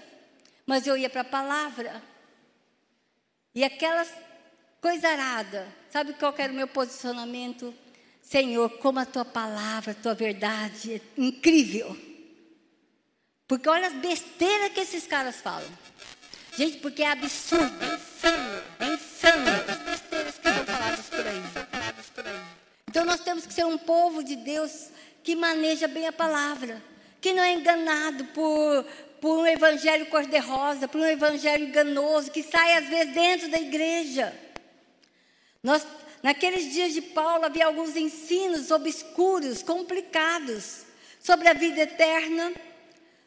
mas eu ia para a palavra. E aquelas coisa arada, sabe qual era o meu posicionamento? Senhor, como a tua palavra, a tua verdade é incrível. Porque olha as besteiras que esses caras falam. Gente, porque é absurdo, é insano, é insano as besteiras que são faladas por aí. Então nós temos que ser um povo de Deus que maneja bem a palavra, que não é enganado por, por um evangelho cor-de-rosa, por um evangelho enganoso, que sai às vezes dentro da igreja. Nós, naqueles dias de Paulo havia alguns ensinos obscuros, complicados, sobre a vida eterna,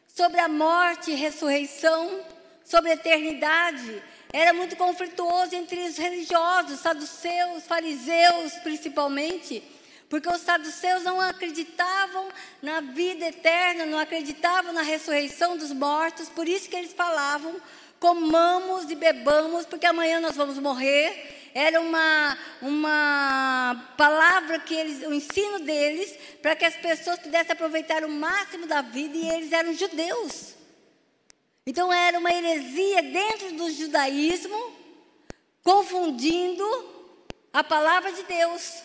sobre a morte e ressurreição, sobre a eternidade. Era muito conflituoso entre os religiosos, saduceus, fariseus principalmente, Porque os saduceus não acreditavam na vida eterna, não acreditavam na ressurreição dos mortos, por isso que eles falavam: comamos e bebamos, porque amanhã nós vamos morrer era uma, uma palavra que eles, o ensino deles, para que as pessoas pudessem aproveitar o máximo da vida, e eles eram judeus. Então era uma heresia dentro do judaísmo, confundindo a palavra de Deus.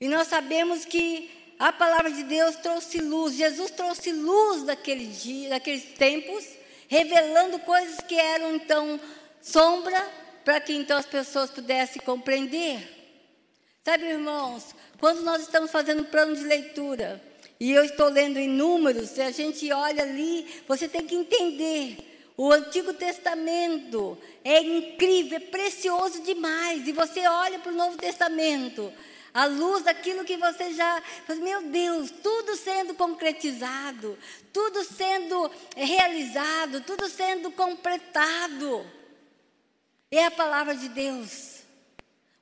E nós sabemos que a palavra de Deus trouxe luz, Jesus trouxe luz daquele dia, daqueles tempos, revelando coisas que eram então sombra para que então as pessoas pudessem compreender. Sabe, irmãos, quando nós estamos fazendo plano de leitura, e eu estou lendo em números, e a gente olha ali, você tem que entender. O Antigo Testamento é incrível, é precioso demais. E você olha para o Novo Testamento, à luz daquilo que você já. Meu Deus, tudo sendo concretizado, tudo sendo realizado, tudo sendo completado é a palavra de Deus.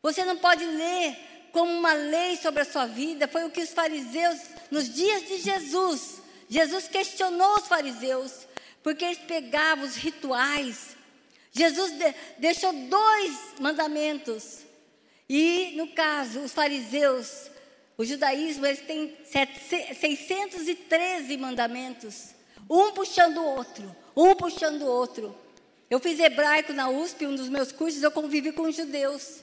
Você não pode ler como uma lei sobre a sua vida. Foi o que os fariseus, nos dias de Jesus, Jesus questionou os fariseus, porque eles pegavam os rituais. Jesus de, deixou dois mandamentos. E, no caso, os fariseus, o judaísmo, eles têm 613 mandamentos, um puxando o outro, um puxando o outro. Eu fiz hebraico na USP, um dos meus cursos, eu convivi com judeus.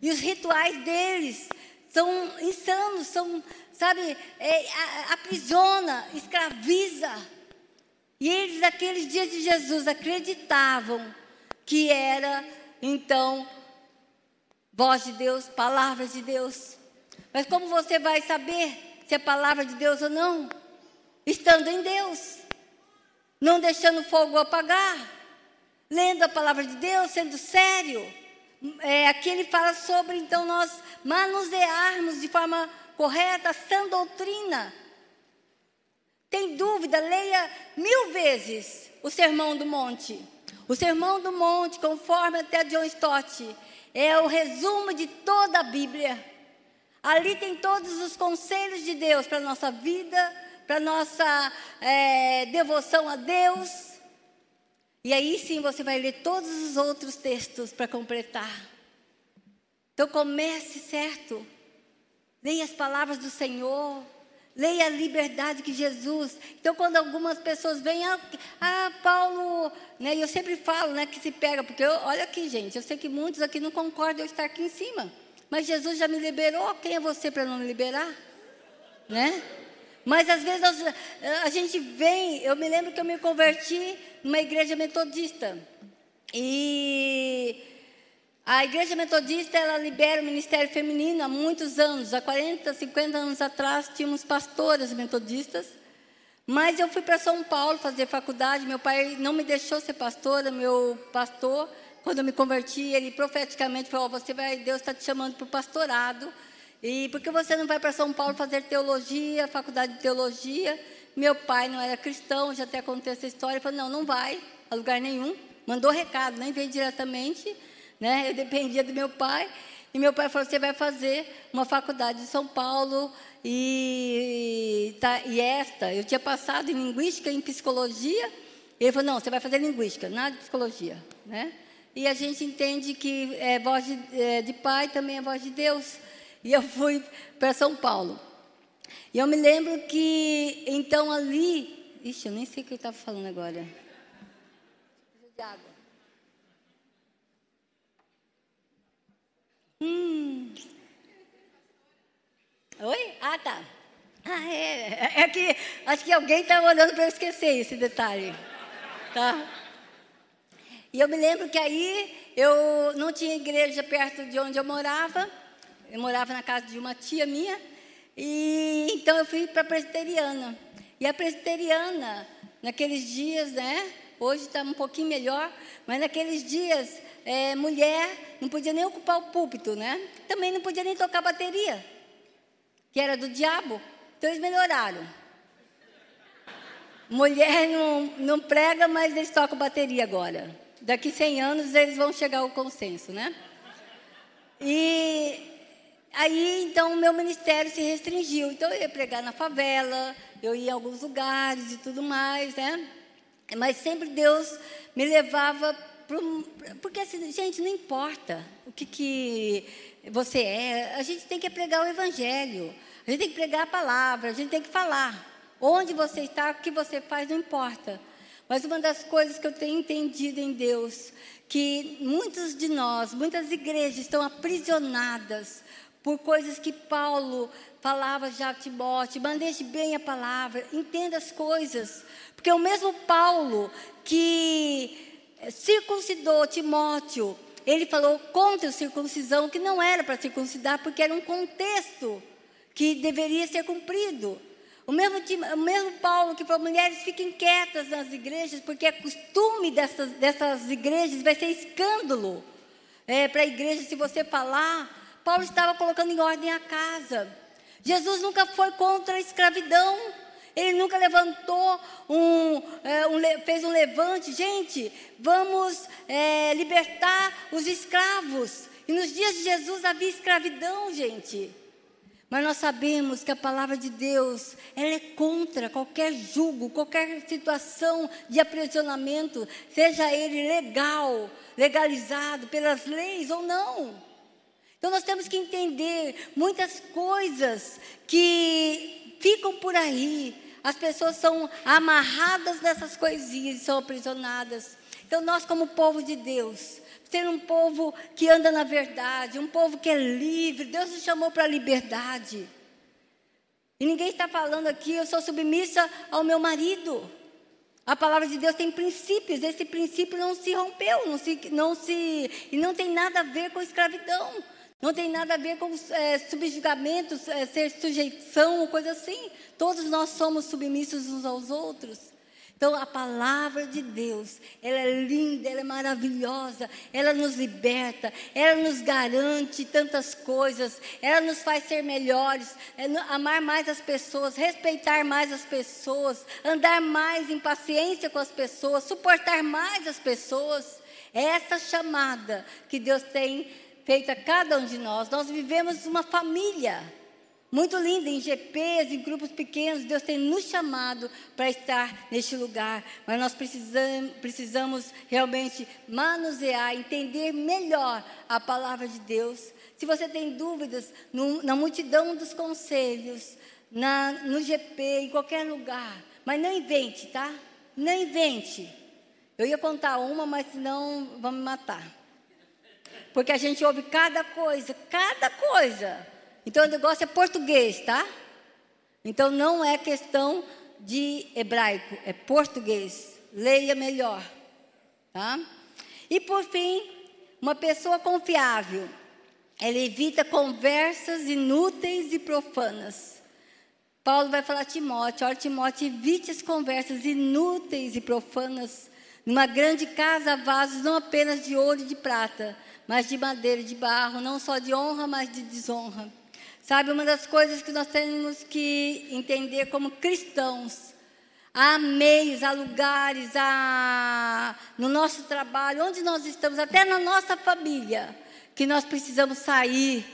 E os rituais deles são insanos, são, sabe, é, aprisiona, escraviza. E eles, naqueles dias de Jesus, acreditavam que era, então, voz de Deus, palavras de Deus. Mas como você vai saber se é palavra de Deus ou não? Estando em Deus, não deixando o fogo apagar lendo a palavra de Deus, sendo sério. É, aqui ele fala sobre, então, nós manusearmos de forma correta a sã doutrina. Tem dúvida? Leia mil vezes o Sermão do Monte. O Sermão do Monte, conforme até John Stott, é o resumo de toda a Bíblia. Ali tem todos os conselhos de Deus para a nossa vida, para a nossa é, devoção a Deus. E aí sim você vai ler todos os outros textos para completar. Então comece certo. Leia as palavras do Senhor. Leia a liberdade que Jesus. Então, quando algumas pessoas vêm, ah, ah Paulo, né, eu sempre falo, né, que se pega, porque eu, olha aqui, gente, eu sei que muitos aqui não concordam eu estar aqui em cima, mas Jesus já me liberou, quem é você para não me liberar? Né? Mas às vezes nós, a gente vem, eu me lembro que eu me converti numa igreja metodista. E a igreja metodista, ela libera o ministério feminino há muitos anos. Há 40, 50 anos atrás, tínhamos pastoras metodistas. Mas eu fui para São Paulo fazer faculdade. Meu pai não me deixou ser pastora. Meu pastor, quando eu me converti, ele profeticamente falou: Você vai, Deus está te chamando para o pastorado. E por que você não vai para São Paulo fazer teologia, faculdade de teologia? Meu pai não era cristão, já até contei essa história. Ele falou: não, não vai a lugar nenhum. Mandou recado, nem veio diretamente. Né? Eu dependia do meu pai. E meu pai falou: você vai fazer uma faculdade de São Paulo. E, tá, e esta, eu tinha passado em linguística e em psicologia. Ele falou: não, você vai fazer linguística, nada de psicologia. Né? E a gente entende que é, voz de, é, de pai também é voz de Deus. E eu fui para São Paulo. E eu me lembro que, então, ali. Ixi, eu nem sei o que eu estava falando agora. De água. Hum. Oi? Ah, tá. Ah, é. É que acho que alguém está olhando para eu esquecer esse detalhe. Tá? E eu me lembro que aí eu não tinha igreja perto de onde eu morava. Eu morava na casa de uma tia minha, e então eu fui para a presbiteriana. E a presbiteriana, naqueles dias, né? Hoje está um pouquinho melhor, mas naqueles dias, é, mulher não podia nem ocupar o púlpito, né? Também não podia nem tocar bateria, que era do diabo. Então eles melhoraram. Mulher não, não prega, mas eles tocam bateria agora. Daqui 100 anos eles vão chegar ao consenso, né? Aí, então, o meu ministério se restringiu. Então, eu ia pregar na favela, eu ia em alguns lugares e tudo mais, né? Mas sempre Deus me levava para porque assim, gente, não importa o que, que você é, a gente tem que pregar o evangelho, a gente tem que pregar a palavra, a gente tem que falar. Onde você está, o que você faz, não importa. Mas uma das coisas que eu tenho entendido em Deus, que muitos de nós, muitas igrejas estão aprisionadas por coisas que Paulo falava já a Timóteo, maneje bem a palavra, entenda as coisas. Porque o mesmo Paulo que circuncidou Timóteo, ele falou contra a circuncisão, que não era para circuncidar, porque era um contexto que deveria ser cumprido. O mesmo, o mesmo Paulo que falou, mulheres fiquem quietas nas igrejas, porque é costume dessas, dessas igrejas, vai ser escândalo é, para a igreja se você falar. Paulo estava colocando em ordem a casa. Jesus nunca foi contra a escravidão. Ele nunca levantou um, é, um fez um levante, gente, vamos é, libertar os escravos. E nos dias de Jesus havia escravidão, gente. Mas nós sabemos que a palavra de Deus, ela é contra qualquer julgo, qualquer situação de aprisionamento, seja ele legal, legalizado pelas leis ou não. Então nós temos que entender muitas coisas que ficam por aí. As pessoas são amarradas nessas coisinhas são aprisionadas. Então nós como povo de Deus, ser um povo que anda na verdade, um povo que é livre. Deus nos chamou para a liberdade. E ninguém está falando aqui, eu sou submissa ao meu marido. A palavra de Deus tem princípios, esse princípio não se rompeu, não se, não se, e não tem nada a ver com escravidão, não tem nada a ver com é, subjugamento, é, ser sujeição ou coisa assim. Todos nós somos submissos uns aos outros. Então, a palavra de Deus, ela é linda, ela é maravilhosa, ela nos liberta, ela nos garante tantas coisas, ela nos faz ser melhores, é, amar mais as pessoas, respeitar mais as pessoas, andar mais em paciência com as pessoas, suportar mais as pessoas. É essa chamada que Deus tem feito a cada um de nós. Nós vivemos uma família muito linda, em GPs, em grupos pequenos, Deus tem nos chamado para estar neste lugar, mas nós precisamos, precisamos realmente manusear, entender melhor a palavra de Deus. Se você tem dúvidas, no, na multidão dos conselhos, na, no GP, em qualquer lugar, mas não invente, tá? Não invente. Eu ia contar uma, mas senão vão me matar. Porque a gente ouve cada coisa, cada coisa. Então o negócio é português, tá? Então não é questão de hebraico, é português. Leia melhor, tá? E por fim, uma pessoa confiável. Ela evita conversas inúteis e profanas. Paulo vai falar a Timóteo, olha Timóteo, evite as conversas inúteis e profanas. Numa grande casa, vasos não apenas de ouro e de prata, mas de madeira de barro, não só de honra, mas de desonra Sabe, uma das coisas que nós temos que entender como cristãos, há meios, há lugares, há no nosso trabalho, onde nós estamos, até na nossa família, que nós precisamos sair.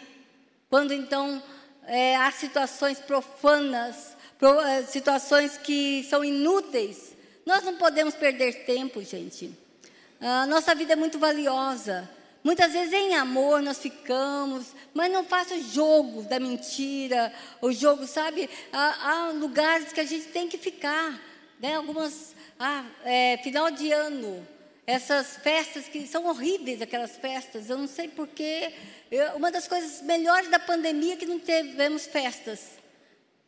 Quando então é, há situações profanas, pro, é, situações que são inúteis, nós não podemos perder tempo, gente. A nossa vida é muito valiosa. Muitas vezes em amor nós ficamos, mas não faça o jogo da mentira, o jogo, sabe? Há, há lugares que a gente tem que ficar, né? Algumas, ah, é, final de ano, essas festas que são horríveis, aquelas festas, eu não sei porquê. Uma das coisas melhores da pandemia é que não tivemos festas.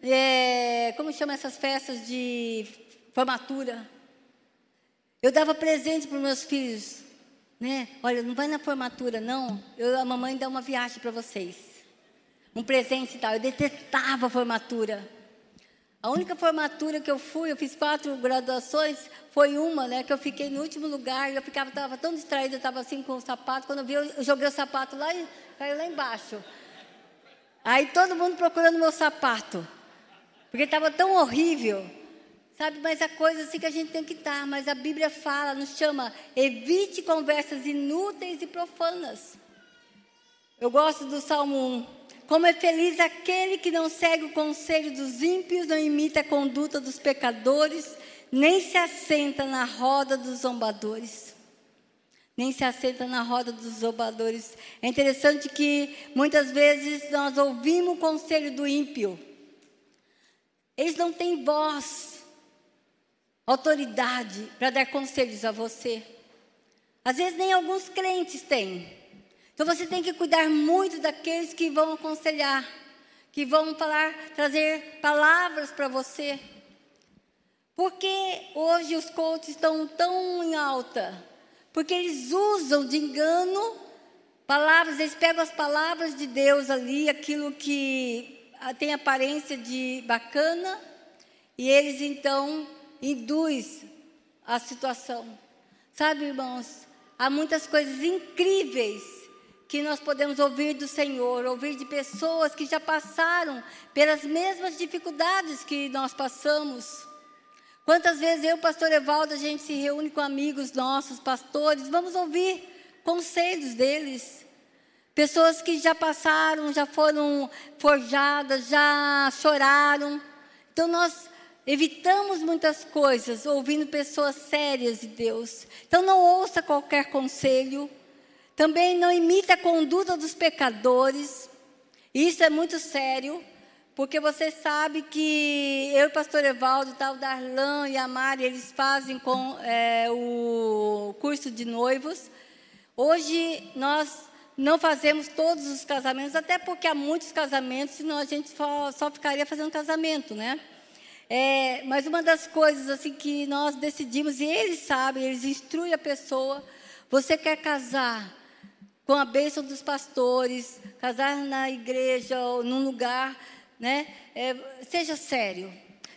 É, como chama essas festas de formatura? Eu dava presente para os meus filhos, né? Olha, não vai na formatura, não. Eu, a mamãe dá uma viagem para vocês. Um presente e tal. Eu detestava a formatura. A única formatura que eu fui, eu fiz quatro graduações, foi uma, né, que eu fiquei no último lugar, eu ficava tava tão distraída, estava assim com o sapato, quando eu vi, eu joguei o sapato lá e caiu lá embaixo. Aí todo mundo procurando meu sapato, porque estava tão horrível. Sabe, mas a coisa assim que a gente tem que estar. Mas a Bíblia fala, nos chama, evite conversas inúteis e profanas. Eu gosto do Salmo 1. Como é feliz aquele que não segue o conselho dos ímpios, não imita a conduta dos pecadores, nem se assenta na roda dos zombadores. Nem se assenta na roda dos zombadores. É interessante que muitas vezes nós ouvimos o conselho do ímpio. Eles não têm voz, autoridade para dar conselhos a você. Às vezes nem alguns crentes têm. Então você tem que cuidar muito daqueles que vão aconselhar, que vão falar, trazer palavras para você. Porque hoje os coaches estão tão em alta? Porque eles usam de engano palavras, eles pegam as palavras de Deus ali, aquilo que tem aparência de bacana, e eles então induz a situação. Sabe, irmãos, há muitas coisas incríveis que nós podemos ouvir do Senhor, ouvir de pessoas que já passaram pelas mesmas dificuldades que nós passamos. Quantas vezes eu, pastor Evaldo, a gente se reúne com amigos nossos, pastores, vamos ouvir conselhos deles. Pessoas que já passaram, já foram forjadas, já choraram. Então nós evitamos muitas coisas ouvindo pessoas sérias de Deus. Então não ouça qualquer conselho. Também não imita a conduta dos pecadores. Isso é muito sério. Porque você sabe que eu e o pastor Evaldo, tal, Darlan e a Mari, eles fazem com é, o curso de noivos. Hoje nós não fazemos todos os casamentos, até porque há muitos casamentos, senão a gente só, só ficaria fazendo casamento, né? É, mas uma das coisas assim que nós decidimos, e eles sabem, eles instruem a pessoa, você quer casar com a bênção dos pastores, casar na igreja ou num lugar né? É, seja sério.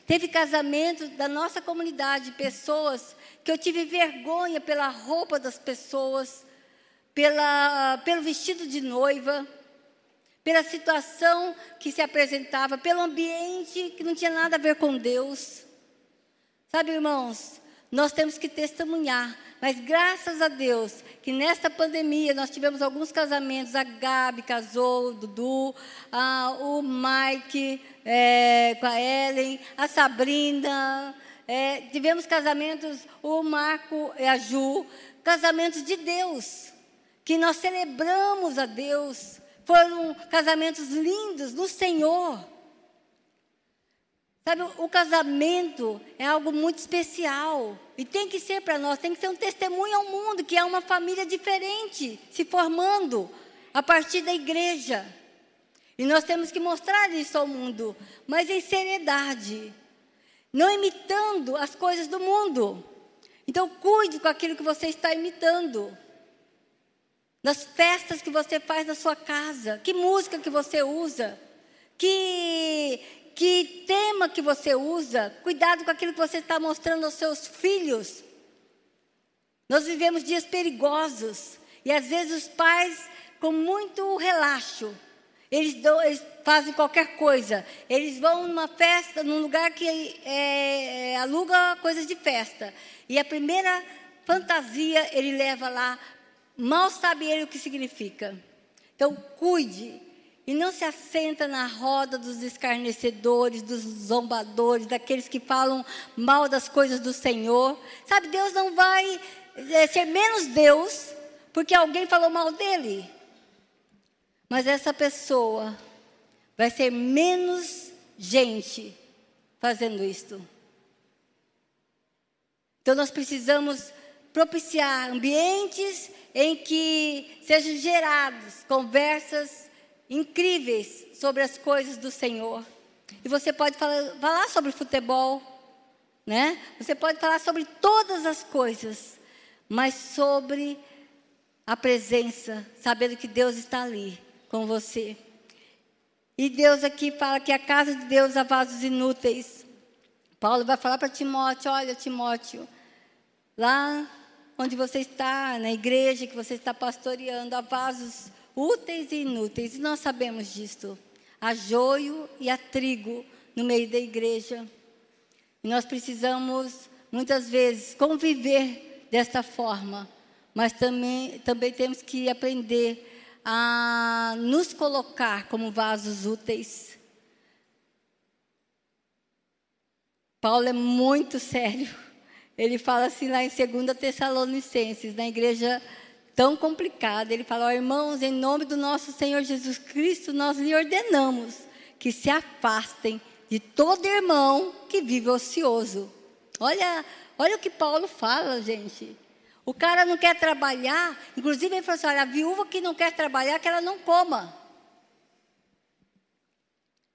Teve casamento da nossa comunidade, pessoas que eu tive vergonha pela roupa das pessoas, pela, pelo vestido de noiva, pela situação que se apresentava, pelo ambiente que não tinha nada a ver com Deus. Sabe, irmãos, nós temos que testemunhar. Mas graças a Deus que nesta pandemia nós tivemos alguns casamentos. A Gabi casou, o Dudu, a, o Mike é, com a Ellen, a Sabrina. É, tivemos casamentos, o Marco e a Ju, casamentos de Deus, que nós celebramos a Deus. Foram casamentos lindos no Senhor. Sabe, o casamento é algo muito especial. E tem que ser para nós, tem que ser um testemunho ao mundo que é uma família diferente se formando a partir da igreja. E nós temos que mostrar isso ao mundo, mas em seriedade, não imitando as coisas do mundo. Então, cuide com aquilo que você está imitando. Nas festas que você faz na sua casa, que música que você usa, que que tema que você usa, cuidado com aquilo que você está mostrando aos seus filhos. Nós vivemos dias perigosos e às vezes os pais, com muito relaxo, eles, dão, eles fazem qualquer coisa. Eles vão numa festa, num lugar que é, é, aluga coisas de festa. E a primeira fantasia ele leva lá, mal sabe ele o que significa. Então, cuide e não se assenta na roda dos escarnecedores, dos zombadores, daqueles que falam mal das coisas do Senhor. Sabe, Deus não vai é, ser menos Deus porque alguém falou mal dele. Mas essa pessoa vai ser menos gente fazendo isto. Então nós precisamos propiciar ambientes em que sejam gerados conversas incríveis sobre as coisas do Senhor. E você pode falar, falar sobre futebol, né? Você pode falar sobre todas as coisas, mas sobre a presença, sabendo que Deus está ali com você. E Deus aqui fala que a casa de Deus há vasos inúteis. Paulo vai falar para Timóteo: olha, Timóteo, lá onde você está, na igreja que você está pastoreando, há vasos úteis e inúteis. E nós sabemos disso. Há joio e há trigo no meio da igreja. E nós precisamos, muitas vezes, conviver desta forma. Mas também, também temos que aprender a nos colocar como vasos úteis. Paulo é muito sério. Ele fala assim lá em 2 Tessalonicenses, na igreja tão complicada. Ele fala: oh, irmãos, em nome do nosso Senhor Jesus Cristo, nós lhe ordenamos que se afastem de todo irmão que vive ocioso. Olha, olha o que Paulo fala, gente. O cara não quer trabalhar, inclusive ele falou assim: olha, a viúva que não quer trabalhar, que ela não coma.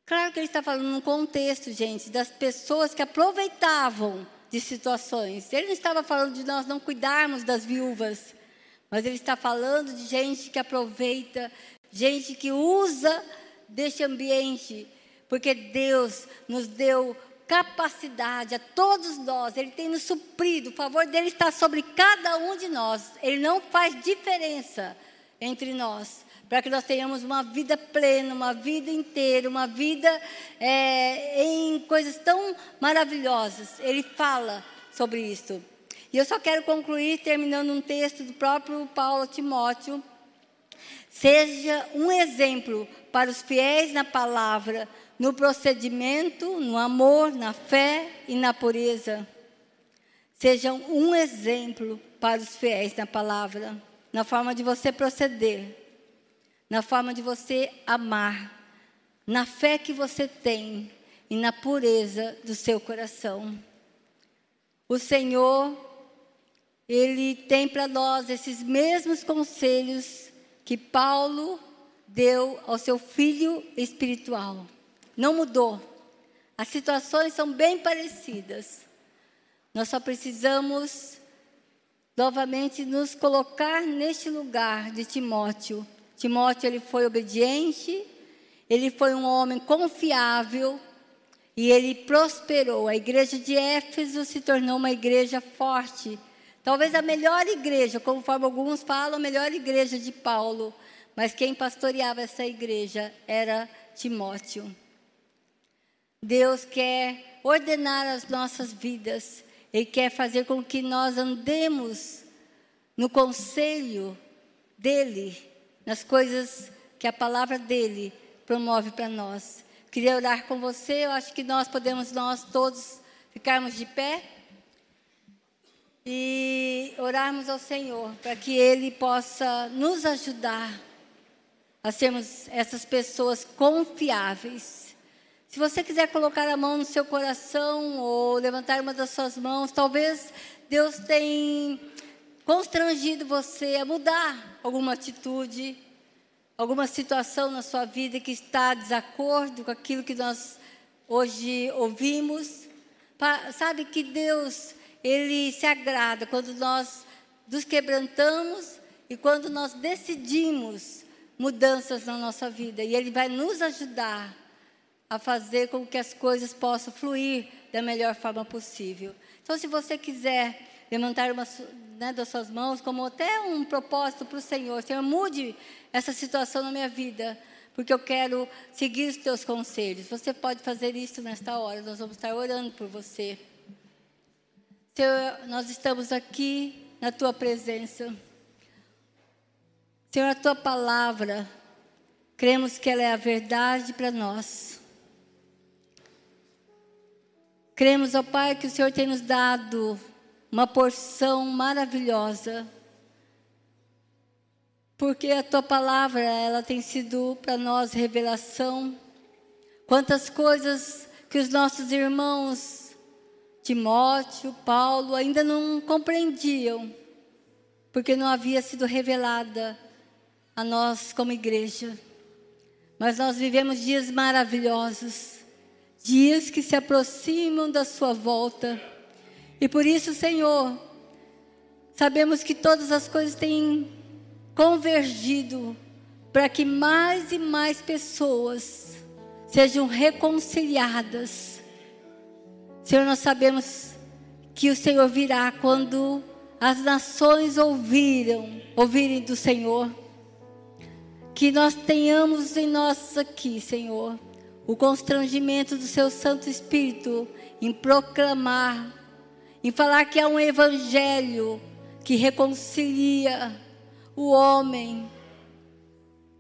Claro que ele está falando num contexto, gente, das pessoas que aproveitavam de situações. Ele não estava falando de nós não cuidarmos das viúvas, mas ele está falando de gente que aproveita, gente que usa deste ambiente, porque Deus nos deu capacidade a todos nós, Ele tem nos suprido, o favor dele está sobre cada um de nós, Ele não faz diferença entre nós, para que nós tenhamos uma vida plena, uma vida inteira, uma vida é, em coisas tão maravilhosas. Ele fala sobre isso. E eu só quero concluir terminando um texto do próprio Paulo Timóteo. Seja um exemplo para os fiéis na palavra, no procedimento, no amor, na fé e na pureza. Sejam um exemplo para os fiéis na palavra, na forma de você proceder, na forma de você amar, na fé que você tem e na pureza do seu coração. O Senhor ele tem para nós esses mesmos conselhos que Paulo deu ao seu filho espiritual. Não mudou. As situações são bem parecidas. Nós só precisamos novamente nos colocar neste lugar de Timóteo. Timóteo ele foi obediente, ele foi um homem confiável e ele prosperou. A igreja de Éfeso se tornou uma igreja forte Talvez a melhor igreja, conforme alguns falam, a melhor igreja de Paulo, mas quem pastoreava essa igreja era Timóteo. Deus quer ordenar as nossas vidas, Ele quer fazer com que nós andemos no conselho dEle, nas coisas que a palavra dEle promove para nós. Queria orar com você, eu acho que nós podemos, nós todos, ficarmos de pé e orarmos ao Senhor para que Ele possa nos ajudar a sermos essas pessoas confiáveis. Se você quiser colocar a mão no seu coração ou levantar uma das suas mãos, talvez Deus tenha constrangido você a mudar alguma atitude, alguma situação na sua vida que está desacordo com aquilo que nós hoje ouvimos. Sabe que Deus ele se agrada quando nós nos quebrantamos e quando nós decidimos mudanças na nossa vida. E Ele vai nos ajudar a fazer com que as coisas possam fluir da melhor forma possível. Então, se você quiser levantar uma né, das suas mãos, como até um propósito para o Senhor, Senhor, mude essa situação na minha vida, porque eu quero seguir os teus conselhos. Você pode fazer isso nesta hora, nós vamos estar orando por você. Senhor, nós estamos aqui na tua presença. Senhor, a tua palavra, cremos que ela é a verdade para nós. Cremos, ó Pai, que o Senhor tem nos dado uma porção maravilhosa. Porque a tua palavra, ela tem sido para nós revelação. Quantas coisas que os nossos irmãos Timóteo, Paulo ainda não compreendiam, porque não havia sido revelada a nós como igreja. Mas nós vivemos dias maravilhosos, dias que se aproximam da Sua volta. E por isso, Senhor, sabemos que todas as coisas têm convergido para que mais e mais pessoas sejam reconciliadas Senhor, nós sabemos que o Senhor virá quando as nações ouviram, ouvirem do Senhor. Que nós tenhamos em nós aqui, Senhor, o constrangimento do Seu Santo Espírito em proclamar, em falar que há um Evangelho que reconcilia o homem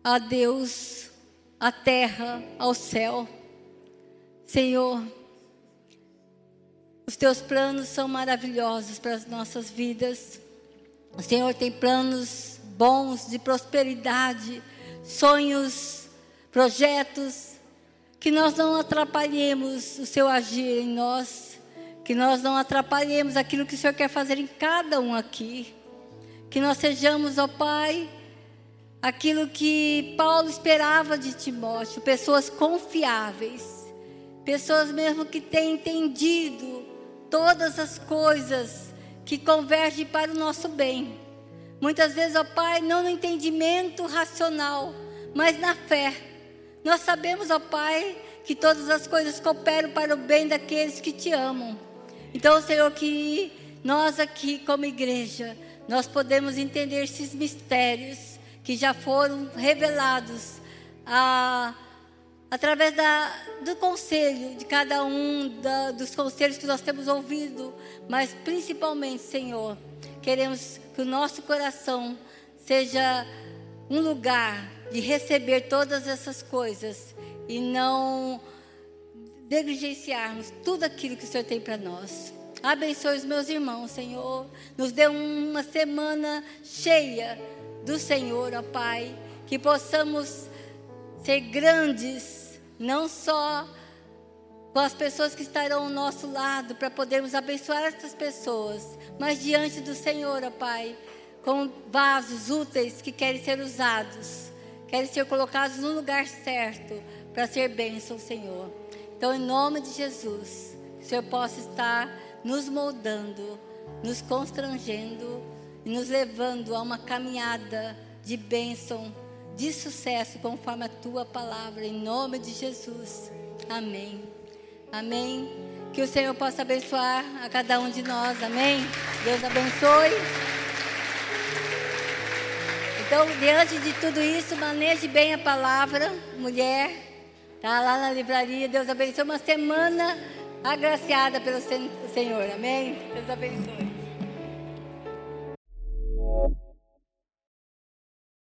a Deus, a terra, ao céu. Senhor, os teus planos são maravilhosos para as nossas vidas. O Senhor tem planos bons de prosperidade, sonhos, projetos, que nós não atrapalhemos o seu agir em nós, que nós não atrapalhemos aquilo que o Senhor quer fazer em cada um aqui. Que nós sejamos, ó Pai, aquilo que Paulo esperava de Timóteo, pessoas confiáveis, pessoas mesmo que têm entendido todas as coisas que convergem para o nosso bem. Muitas vezes, ó Pai, não no entendimento racional, mas na fé. Nós sabemos, ó Pai, que todas as coisas cooperam para o bem daqueles que te amam. Então, Senhor, que nós aqui como igreja, nós podemos entender esses mistérios que já foram revelados a, através da, do conselho de cada um, da, dos conselhos que nós temos ouvido, mas principalmente, Senhor, queremos que o nosso coração seja um lugar de receber todas essas coisas e não negligenciarmos tudo aquilo que o Senhor tem para nós. Abençoe os meus irmãos, Senhor. Nos dê uma semana cheia do Senhor, ó Pai. Que possamos ser grandes, não só com as pessoas que estarão ao nosso lado, para podermos abençoar essas pessoas, mas diante do Senhor, ó Pai, como vasos úteis que querem ser usados, querem ser colocados no lugar certo para ser bênção, Senhor. Então, em nome de Jesus, o Senhor possa estar nos moldando, nos constrangendo e nos levando a uma caminhada de bênção, de sucesso, conforme a tua palavra, em nome de Jesus. Amém. Amém. Que o Senhor possa abençoar a cada um de nós. Amém. Deus abençoe. Então, diante de tudo isso, maneje bem a palavra, mulher. Tá lá na livraria. Deus abençoe uma semana agraciada pelo Senhor. Amém? Deus abençoe.